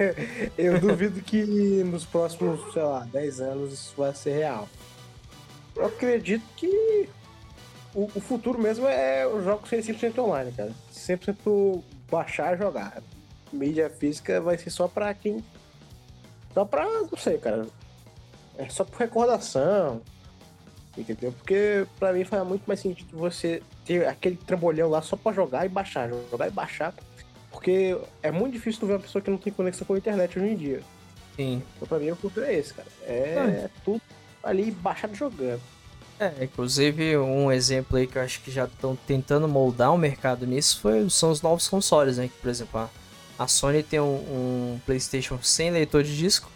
eu duvido que nos próximos, sei lá, 10 anos isso vai ser real. Eu acredito que o, o futuro mesmo é os jogos serem 100% online, cara. 100% baixar e jogar. Mídia física vai ser só pra quem. Só pra. Não sei, cara. É só por recordação. Entendeu? Porque pra mim faz muito mais sentido você ter aquele trambolhão lá só pra jogar e baixar. Jogar e baixar. Porque é muito difícil tu ver uma pessoa que não tem conexão com a internet hoje em dia. Sim. Então pra mim o futuro é esse, cara. É tudo ali baixado jogando. É, inclusive um exemplo aí que eu acho que já estão tentando moldar o mercado nisso foi, são os novos consoles, né? Por exemplo, a, a Sony tem um, um PlayStation sem leitor de disco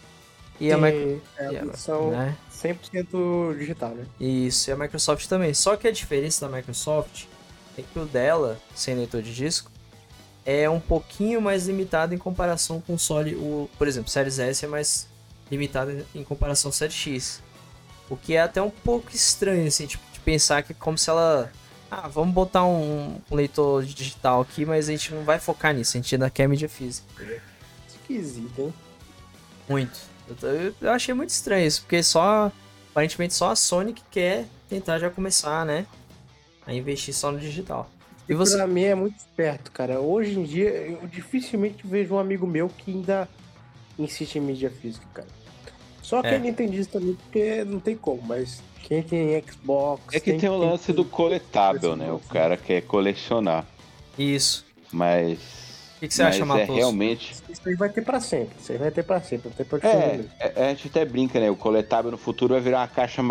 e a, Micro, é, a- são né? 100% digital, né? Isso, e a Microsoft também. Só que a diferença da Microsoft é que o dela, sem leitor de disco, é um pouquinho mais limitado em comparação com o console. O, por exemplo, o Series S é mais limitada em comparação ao 7X. O que é até um pouco estranho, assim, tipo, de pensar que é como se ela. Ah, vamos botar um, um leitor digital aqui, mas a gente não vai focar nisso, a gente ainda quer mídia física. Esquisito, hein? Muito. Eu, eu, eu achei muito estranho isso, porque só. Aparentemente só a Sony que quer tentar já começar, né? A investir só no digital. E você... Pra mim é muito esperto, cara. Hoje em dia, eu dificilmente vejo um amigo meu que ainda insiste em mídia física, cara. Só quem é. não entende isso também, porque não tem como, mas quem tem Xbox. É que tem o lance do coletável, né? O cara quer colecionar. Isso. Mas. O que, que, você acha, Matos? É realmente. Isso aí vai ter pra sempre. Isso aí vai ter pra sempre. Tem pra é, é, a gente até brinca, né? O coletável no futuro vai virar uma caixa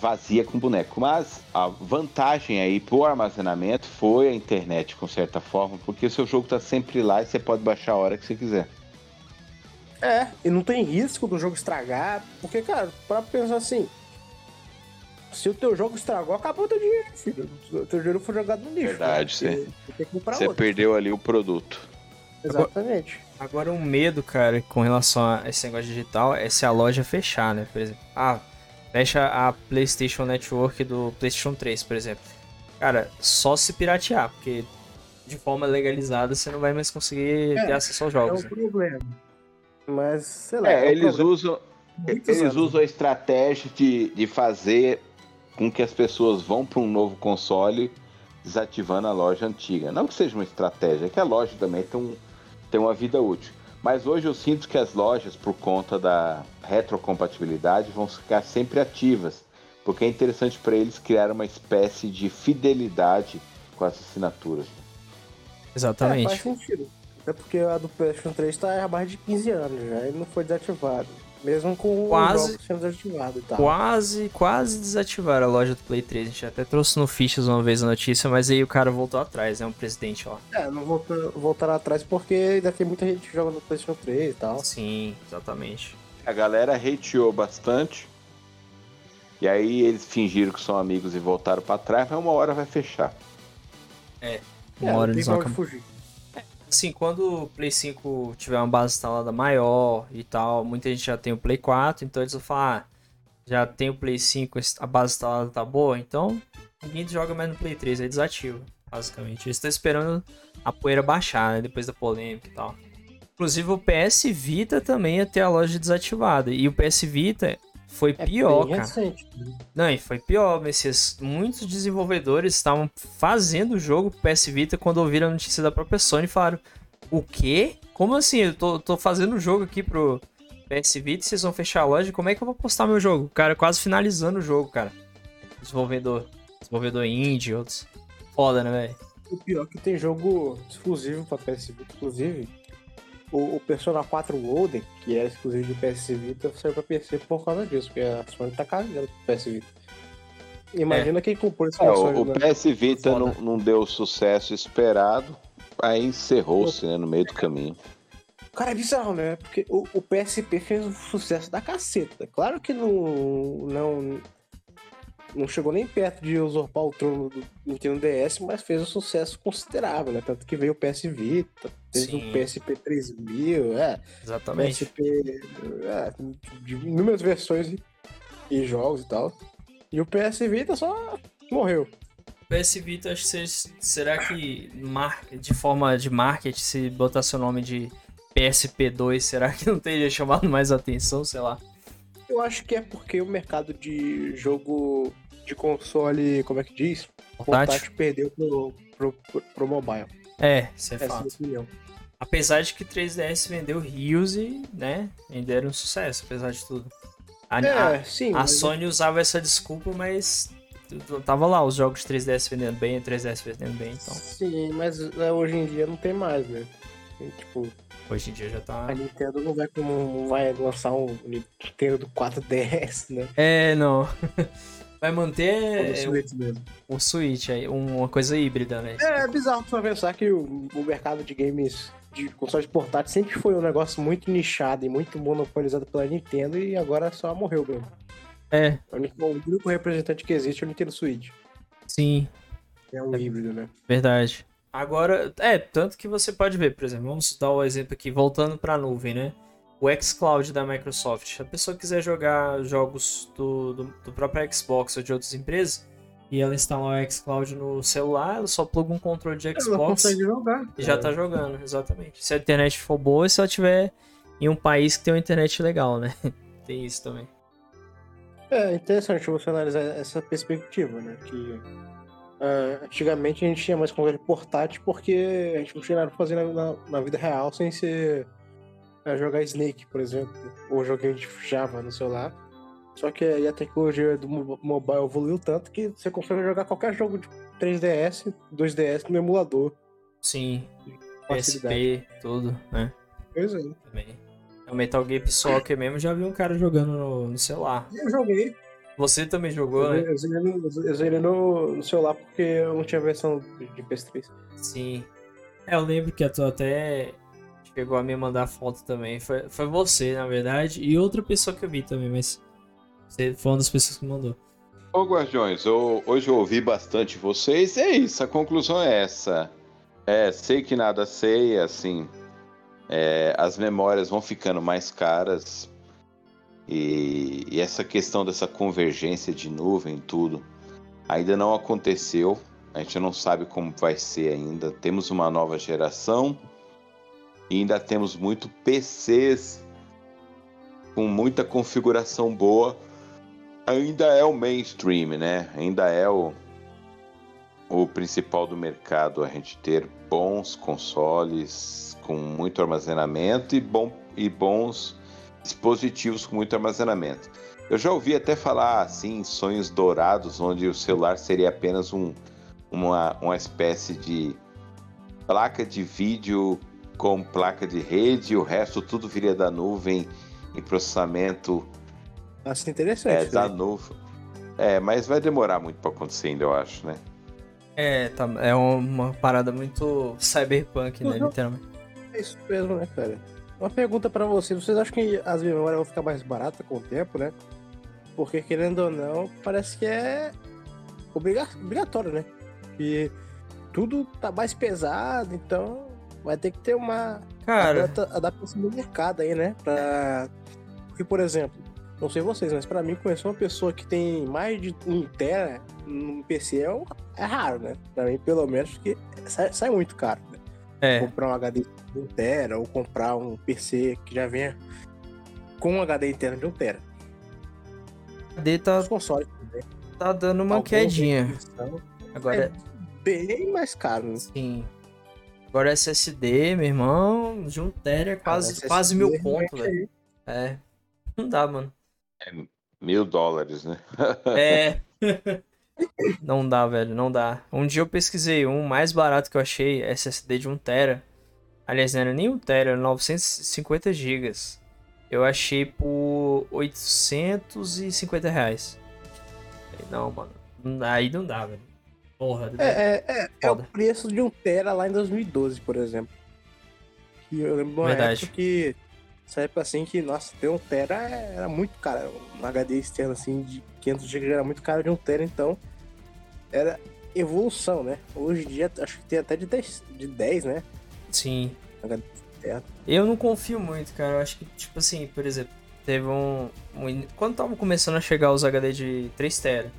vazia com boneco. Mas a vantagem aí pro armazenamento foi a internet, com certa forma, porque o seu jogo tá sempre lá e você pode baixar a hora que você quiser. É, e não tem risco do jogo estragar, porque, cara, pra pensar assim, se o teu jogo estragou, acabou o teu dinheiro, filho. O teu dinheiro foi jogado no lixo. Verdade, você, você perdeu ali o produto. Exatamente. Agora, um medo, cara, com relação a esse negócio digital é se a loja fechar, né? Por exemplo, ah, fecha a PlayStation Network do PlayStation 3, por exemplo. Cara, só se piratear, porque de forma legalizada você não vai mais conseguir é, ter acesso aos jogos. É um né? problema. Mas, sei lá. É, é eles usam. eles usam a estratégia de, de fazer com que as pessoas vão para um novo console desativando a loja antiga. Não que seja uma estratégia, é que a loja também tem, um, tem uma vida útil. Mas hoje eu sinto que as lojas, por conta da retrocompatibilidade, vão ficar sempre ativas, porque é interessante para eles criar uma espécie de fidelidade com as assinaturas. Exatamente. É, faz sentido. Até porque a do PlayStation 3 está há mais de 15 anos já e não foi desativado. Mesmo com quase, o sendo desativado e tal. Quase, quase desativaram a loja do Play 3. A gente até trouxe no Fichas uma vez a notícia, mas aí o cara voltou atrás, né? Um presidente lá. É, não voltou, voltaram atrás porque ainda tem muita gente que joga no PlayStation 3 e tal. Sim, exatamente. A galera hateou bastante. E aí eles fingiram que são amigos e voltaram para trás, mas uma hora vai fechar. É, uma é, hora eles vão fugir assim, quando o Play 5 tiver uma base instalada maior e tal, muita gente já tem o Play 4, então eles vão falar, ah, já tem o Play 5, a base instalada tá boa, então ninguém joga mais no Play 3, aí desativa, basicamente. Eles estão esperando a poeira baixar, né, depois da polêmica e tal. Inclusive o PS Vita também ia ter a loja desativada, e o PS Vita foi é pior, cara. Recente. Não, e foi pior, Messias. Muitos desenvolvedores estavam fazendo o jogo PS Vita quando ouviram a notícia da própria Sony e falaram: O quê? Como assim? Eu tô, tô fazendo o jogo aqui pro PS Vita e vocês vão fechar a loja? Como é que eu vou postar meu jogo? O cara quase finalizando o jogo, cara. Desenvolvedor. Desenvolvedor indie, outros. Foda, né, velho? O pior é que tem jogo exclusivo pra PS Vita, inclusive o, o, Persona 4 Golden, que era exclusivo de PS Vita, saiu pra PC por causa disso, porque a Sony tá cagando pro PS Vita. Imagina é. quem comprou esse é, console. O, o né? PS Vita não, não, deu o sucesso esperado, aí encerrou-se né, no meio do caminho. Cara, é bizarro, né? Porque o, o PSP fez um sucesso da caceta. Claro que não, não, não chegou nem perto de usurpar o trono do Nintendo DS, mas fez um sucesso considerável, né? Tanto que veio o PS Vita, teve o PSP 3000, é. Exatamente. PSP, é, de inúmeras versões e jogos e tal. E o PS Vita só morreu. O PS Vita, acho que será que de forma de marketing, se botar seu nome de PSP2, será que não teria chamado mais atenção, sei lá? Eu acho que é porque o mercado de jogo de console, como é que diz? Portátil, perdeu pro, pro, pro, pro mobile. É, isso é Essa fato. É apesar de que 3DS vendeu rios e, né, venderam um sucesso, apesar de tudo. A, é, a, sim, a Sony usava essa desculpa, mas tava lá os jogos de 3DS vendendo bem, 3DS vendendo bem, então. Sim, mas né, hoje em dia não tem mais, né? tipo, Hoje em dia já tá. A Nintendo não vai como vai lançar um Nintendo 4DS, né? É, não. Vai manter. O Switch mesmo. Um Switch aí, uma coisa híbrida, né? É, é bizarro pra pensar que o, o mercado de games de consoles portáteis sempre foi um negócio muito nichado e muito monopolizado pela Nintendo e agora só morreu mesmo. É. O único representante que existe é o Nintendo Switch. Sim. É um é. híbrido, né? Verdade. Agora, é, tanto que você pode ver, por exemplo, vamos dar o um exemplo aqui, voltando para a nuvem, né? o xCloud da Microsoft. Se a pessoa quiser jogar jogos do, do, do próprio Xbox ou de outras empresas, e ela instalar o xCloud no celular, ela só pluga um controle de Ela Xbox consegue jogar. e já tá jogando, exatamente. Se a internet for boa e se ela tiver em um país que tem uma internet legal, né? tem isso também. É interessante você analisar essa perspectiva, né? Que ah, antigamente a gente tinha mais controle portátil porque a gente não tinha nada pra fazer na, na- na vida real sem ser ah, jogar Snake, por exemplo, ou joguinho de Java no celular. Só que aí a tecnologia do mo- mobile evoluiu tanto que você consegue jogar qualquer jogo de 3DS, 2DS no emulador. Sim. PSP, tudo, né? Pois é. Também. O Metal Gear Soccer mesmo, já vi um cara jogando no, no celular. Eu joguei. Você também jogou, Eu, né? eu zerei no- eu zerei no, no celular porque eu não tinha versão de, de PS3. Sim. É, eu lembro que tu até chegou a me mandar foto também. Foi, foi você, na verdade, e outra pessoa que eu vi também, mas você foi uma das pessoas que mandou. Ô Guardiões, eu- hoje eu ouvi bastante vocês, é isso, a conclusão é essa. É, sei que nada sei, assim, é, as memórias vão ficando mais caras e, e essa questão dessa convergência de nuvem, tudo, ainda não aconteceu. A gente não sabe como vai ser ainda. Temos uma nova geração e ainda temos muito PCs com muita configuração boa ainda é o mainstream, né? Ainda é o, o principal do mercado a gente ter bons consoles com muito armazenamento e, bom, e bons dispositivos com muito armazenamento. Eu já ouvi até falar assim, sonhos dourados, onde o celular seria apenas um, uma, uma espécie de placa de vídeo com placa de rede, e o resto tudo viria da nuvem em processamento é, interessante. da né? nuvem. É, mas vai demorar muito pra acontecer ainda, eu acho, né? É, tá, é uma parada muito cyberpunk, né? Uhum. Literalmente. É isso mesmo, né, cara? Uma pergunta pra vocês. Vocês acham que as memórias vão ficar mais baratas com o tempo, né? Porque, querendo ou não, parece que é obriga- obrigatório, né? E tudo tá mais pesado, então vai ter que ter uma Cara, adapta- adaptação do mercado aí, né? Pra... Porque, por exemplo, não sei vocês, mas pra mim conhecer uma pessoa que tem mais de um tera no PC é, um- é raro, né? Pra mim, pelo menos, porque sai, sai muito caro, né? É. comprar um HD de 1 tera ou comprar um PC que já venha com um HD interno de 1 tera. A D tá, Os consoles também. tá dando uma Alguns quedinha. Agora, bem mais caros. né? sim. Agora SSD, meu irmão, de um tera é quase, Cara, quase SSD mil conto, realmente velho. É. Não dá, mano. Mil dólares, né? É. não dá, velho, não dá. Um dia eu pesquisei um mais barato que eu achei, SSD de 1 tera. Aliás, não era nem 1 tera, era 950 gigas. Eu achei por 850 reais. Não, mano. Aí não dá, velho. Porra. É, é, é, é o preço de 1 tera lá em 2012, por exemplo. Que eu lembro de uma Verdade. época que. Essa época assim que, nossa, ter 1 tera era muito caro. Um HD externo assim de 500 GB era muito caro de 1 tera, então. Era evolução, né? Hoje em dia acho que tem até de 10, de 10 né? Sim. HD externo. Eu não confio muito, cara. Eu acho que, tipo assim, por exemplo, teve um. um quando tava começando a chegar os HD de 3 tera,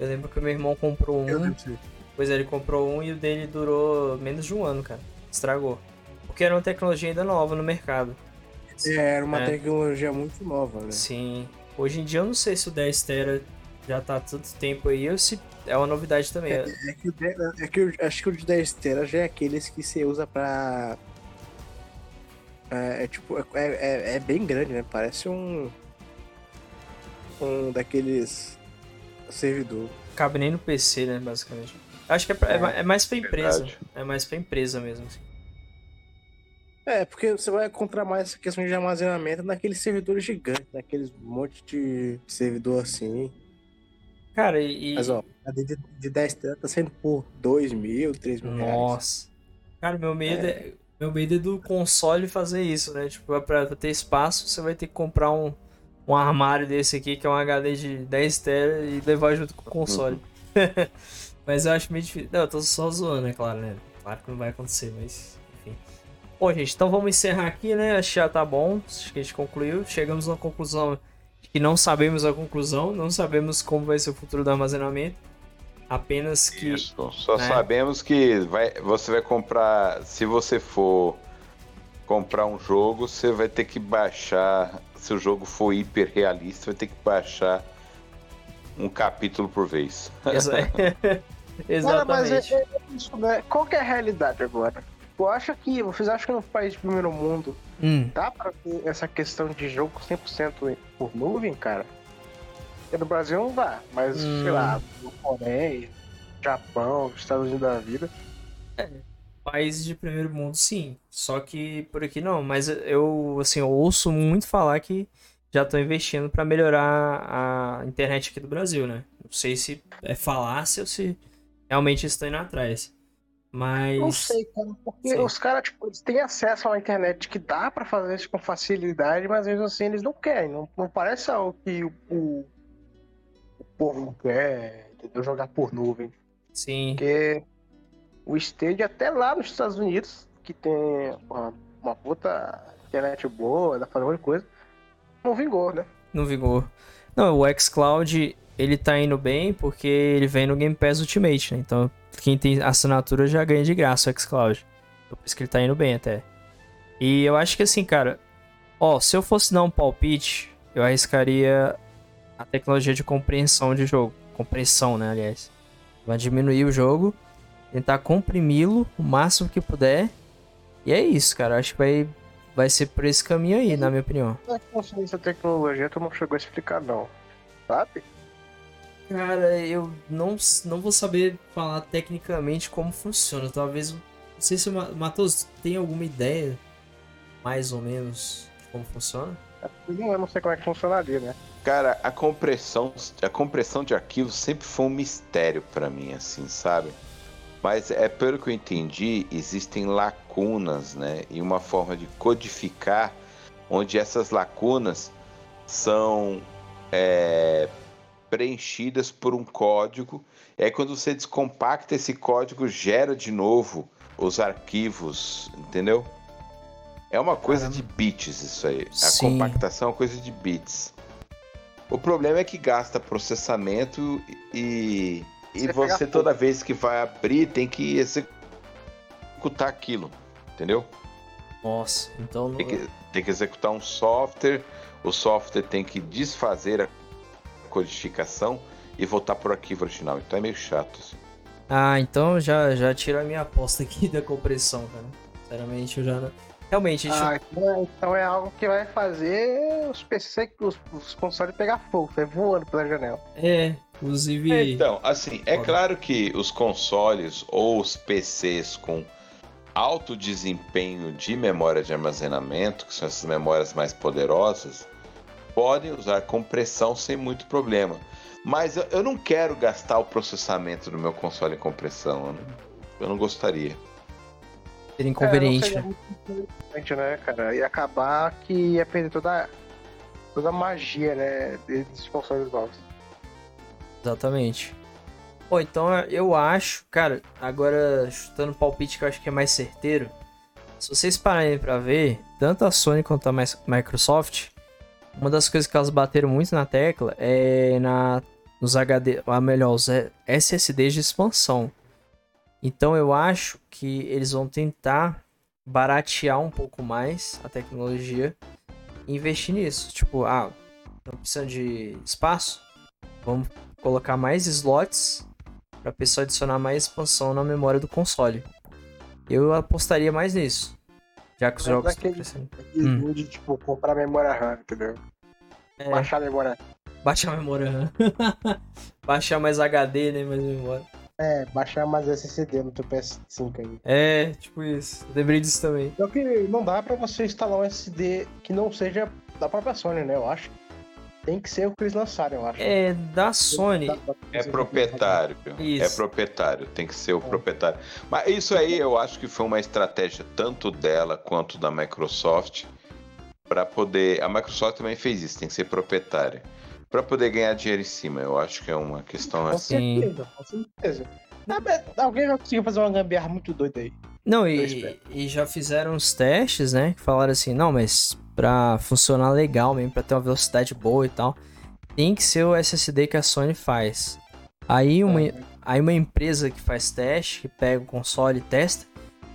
eu lembro que meu irmão comprou um. Pois é, ele comprou um e o dele durou menos de um ano, cara. Estragou. Porque era uma tecnologia ainda nova no mercado. É, era uma É. tecnologia muito nova, né? Sim. Hoje em dia eu não sei se o 10 tera já tá há tanto tempo aí ou se é uma novidade também. É que, o de- é que eu acho que o de 10 tera já é aqueles que você usa pra. É, é tipo, é, é, é bem grande, né? Parece um. Um daqueles. servidor. Cabe nem no PC, né, basicamente. Acho que é, pra- é é mais pra empresa. Verdade. É mais pra empresa mesmo. assim. É, porque você vai encontrar mais essa questão de armazenamento naqueles servidores gigantes, naqueles monte de servidor assim. Cara, e. Mas ó, a de, de 10 tera tá saindo por 2 mil, 3 mil reais. Nossa. Cara, meu medo é. Meu medo é do console fazer isso, né? Tipo, pra, pra ter espaço, você vai ter que comprar um, um armário desse aqui, que é um HD de 10 tera, e levar junto com o console. Mas eu acho meio difícil. Não, eu tô só zoando, é claro, né? Claro que não vai acontecer, mas. Bom, gente, então vamos encerrar aqui, né? Acho que já tá bom. Acho que a gente concluiu. Chegamos a uma conclusão que não sabemos a conclusão, não sabemos como vai ser o futuro do armazenamento. Apenas que. Isso. Só né? sabemos que vai, você vai comprar. Se você for comprar um jogo, você vai ter que baixar. Se o jogo for hiper realista, vai ter que baixar um capítulo por vez. Exa- Cara, mas é, Exatamente. é isso, né? Qual que é a realidade agora? Tu acha que, vocês acham que no país de primeiro mundo Hum, dá pra ter essa questão de jogo 100% por nuvem, cara? Porque no Brasil não dá, mas Hum. sei lá, no Coreia, Japão, Estados Unidos da vida. países de primeiro mundo, sim. Só que por aqui não. Mas eu, assim, eu ouço muito falar que já estão investindo para melhorar a internet aqui do Brasil, né? Não sei se é falácia ou se realmente estão indo atrás. Mas. Não sei, cara, porque Sim. os caras, tipo, eles têm acesso uma internet que dá pra fazer isso com facilidade, mas mesmo assim eles não querem. Não, não parece algo que o, o, o povo não quer, entendeu? Jogar por nuvem. Sim. Porque o Stadia, até lá nos Estados Unidos, que tem uma, uma puta internet boa, dá pra fazer um monte de coisa, não vingou, né? No vigor. Não, o xCloud, ele tá indo bem porque ele vem no Game Pass Ultimate, né? Então, quem tem assinatura já ganha de graça o xCloud. Por isso que ele tá indo bem até. E eu acho que assim, cara, ó, se eu fosse dar um palpite, eu arriscaria a tecnologia de compreensão de jogo. Compressão, né, aliás. Vai diminuir o jogo, tentar comprimi-lo o máximo que puder. E é isso, cara. Acho que vai, vai ser por esse caminho aí, na minha opinião. É essa tecnologia, tu não chegou a explicar, não. Sabe? Cara, eu não, não vou saber falar tecnicamente como funciona. Talvez. Não sei se o Ma- Matheus tem alguma ideia, mais ou menos, de como funciona. Eu não, eu não sei como é que funcionaria, né? Cara, a compressão, a compressão de arquivos sempre foi um mistério pra mim, assim, sabe? Mas é pelo que eu entendi, existem lacunas, né? E uma forma de codificar, onde essas lacunas são é, preenchidas por um código. E aí quando você descompacta esse código, gera de novo os arquivos, entendeu? É uma coisa Caramba. de bits isso aí. A Sim. compactação é uma coisa de bits. O problema é que gasta processamento e, e Você toda vez que vai abrir tem que executar aquilo, entendeu? Nossa, então. Tem que, tem que executar um software, o software tem que desfazer a codificação e voltar para o arquivo original. Então é meio chato. Assim. Ah, então já, já tira a minha aposta aqui da compressão, cara. Sinceramente, eu já não. Realmente, a gente. Ah, então é, então é algo que vai fazer os PC, os, os consoles pegar fogo, vai voando pela janela. É, inclusive. Então, assim, é Foda. claro que os consoles ou os PCs com alto desempenho de memória de armazenamento, que são essas memórias mais poderosas, podem usar compressão sem muito problema. Mas eu, eu não quero gastar o processamento do meu console em compressão. Eu não, eu não gostaria. ser inconveniente. É, não seria né? muito interessante, né, cara? Ia acabar que ia perder toda, toda a magia, né, desses consoles novos. Exatamente. Pô, então eu acho, cara, agora chutando palpite que eu acho que é mais certeiro. Se vocês pararem pra ver, tanto a Sony quanto a Microsoft, uma das coisas que elas bateram muito na tecla é na nos HD, ou melhor, os SSDs de expansão. Então eu acho que eles vão tentar baratear um pouco mais a tecnologia e investir nisso. Tipo, ah, não precisa de espaço? Vamos colocar mais slots para pessoa adicionar mais expansão na memória do console. Eu apostaria mais nisso. Já que os Mas jogos estão daquele- crescendo. Aquele Hum. de, tipo, comprar memória RAM, entendeu? É, Baixar a memória baixar a memória RAM. baixar mais HD, né? Mais memória. É, baixar mais SSD no teu PS5 aí. É, tipo isso. Lembrei disso também. Só que não dá pra você instalar um SSD que não seja da própria Sony, né? Eu acho. Tem que ser o que eles lançarem, eu acho. É, da Sony. É proprietário. Isso. É proprietário, tem que ser o proprietário. Mas isso aí eu acho que foi uma estratégia tanto dela quanto da Microsoft para poder. A Microsoft também fez isso, tem que ser proprietária. Para poder ganhar dinheiro em cima, eu acho que é uma questão Com assim. Sim. certeza, com certeza. Alguém vai conseguir fazer uma gambiarra muito doida aí. Não, Eu e, e já fizeram os testes, né? Que falaram assim, não, mas pra funcionar legal mesmo, pra ter uma velocidade boa e tal, tem que ser o SSD que a Sony faz. Aí uma, É. aí uma empresa que faz teste, que pega o console e testa,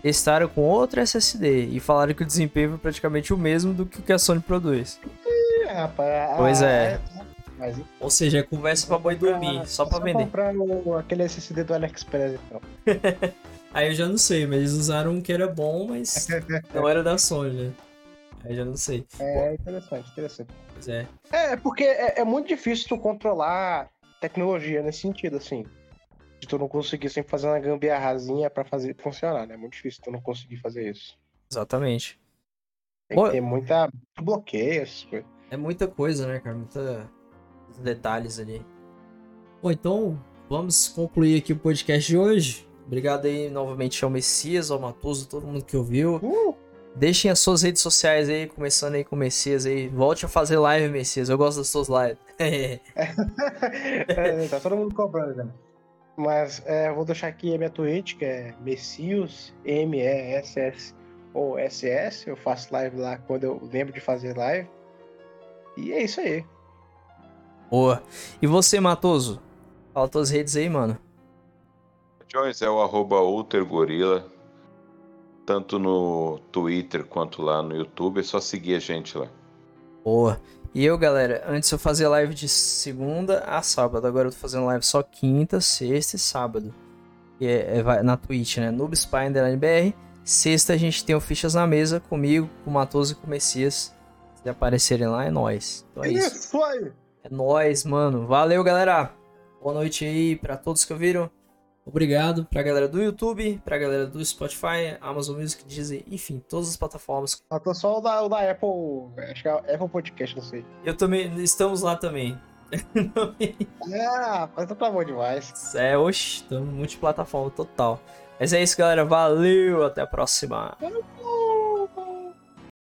testaram com outro SSD e falaram que o desempenho foi praticamente o mesmo do que o que a Sony produz. Ih, rapaz, Pois ah, é. Mas, Ou seja, é conversa pra boi dormir, só pra vender. comprar o- aquele SSD do AliExpress, então. Aí eu já não sei, mas eles usaram um que era bom, mas não era da Sony, né? Eu já não sei. É interessante, interessante. Pois é. É, porque é, é muito difícil tu controlar tecnologia nesse sentido, assim. De tu não conseguir sempre fazer uma gambiarrazinha pra fazer funcionar, né? É muito difícil tu não conseguir fazer isso. Exatamente. Tem que ter muita bloqueio, essas coisas. É muita coisa, né, cara? Muita... Muitos detalhes ali. Bom, então vamos concluir aqui o podcast de hoje. Obrigado aí novamente ao Messias, ao Matoso, todo mundo que ouviu. Uh, Deixem as suas redes sociais aí, começando aí com o Messias aí. Volte a fazer live, Messias. Eu gosto das suas lives. é, tá todo mundo cobrando, né? Mas é, eu vou deixar aqui a minha Twitch, que é Messius, M-E-S-S ou S-S. Eu faço live lá quando eu lembro de fazer live. E é isso aí. Boa. E você, Matoso? Fala tuas redes aí, mano. Jones é o arroba ultergorila, tanto no Twitter quanto lá no YouTube. É só seguir a gente lá. Boa. E eu, galera, antes eu fazia live de segunda a sábado. Agora eu tô fazendo live só quinta, sexta e sábado. E é, é na Twitch, né? Noob Spy Underline BR. Sexta a gente tem o Fichas na Mesa comigo, com o Matoso e com o Messias. Se aparecerem lá, é nóis. Então é isso. Isso aí. É nóis, mano. Valeu, galera. Boa noite aí pra todos que ouviram. Obrigado pra galera do YouTube, pra galera do Spotify, Amazon Music, Deezer, enfim, todas as plataformas. Faltou só o da, o da Apple. Acho que é Apple Podcast, não sei. Eu também, estamos lá também. Ah, mas tá bom demais. É, oxe, estamos multiplataforma total. Mas é isso, galera. Valeu, até a próxima.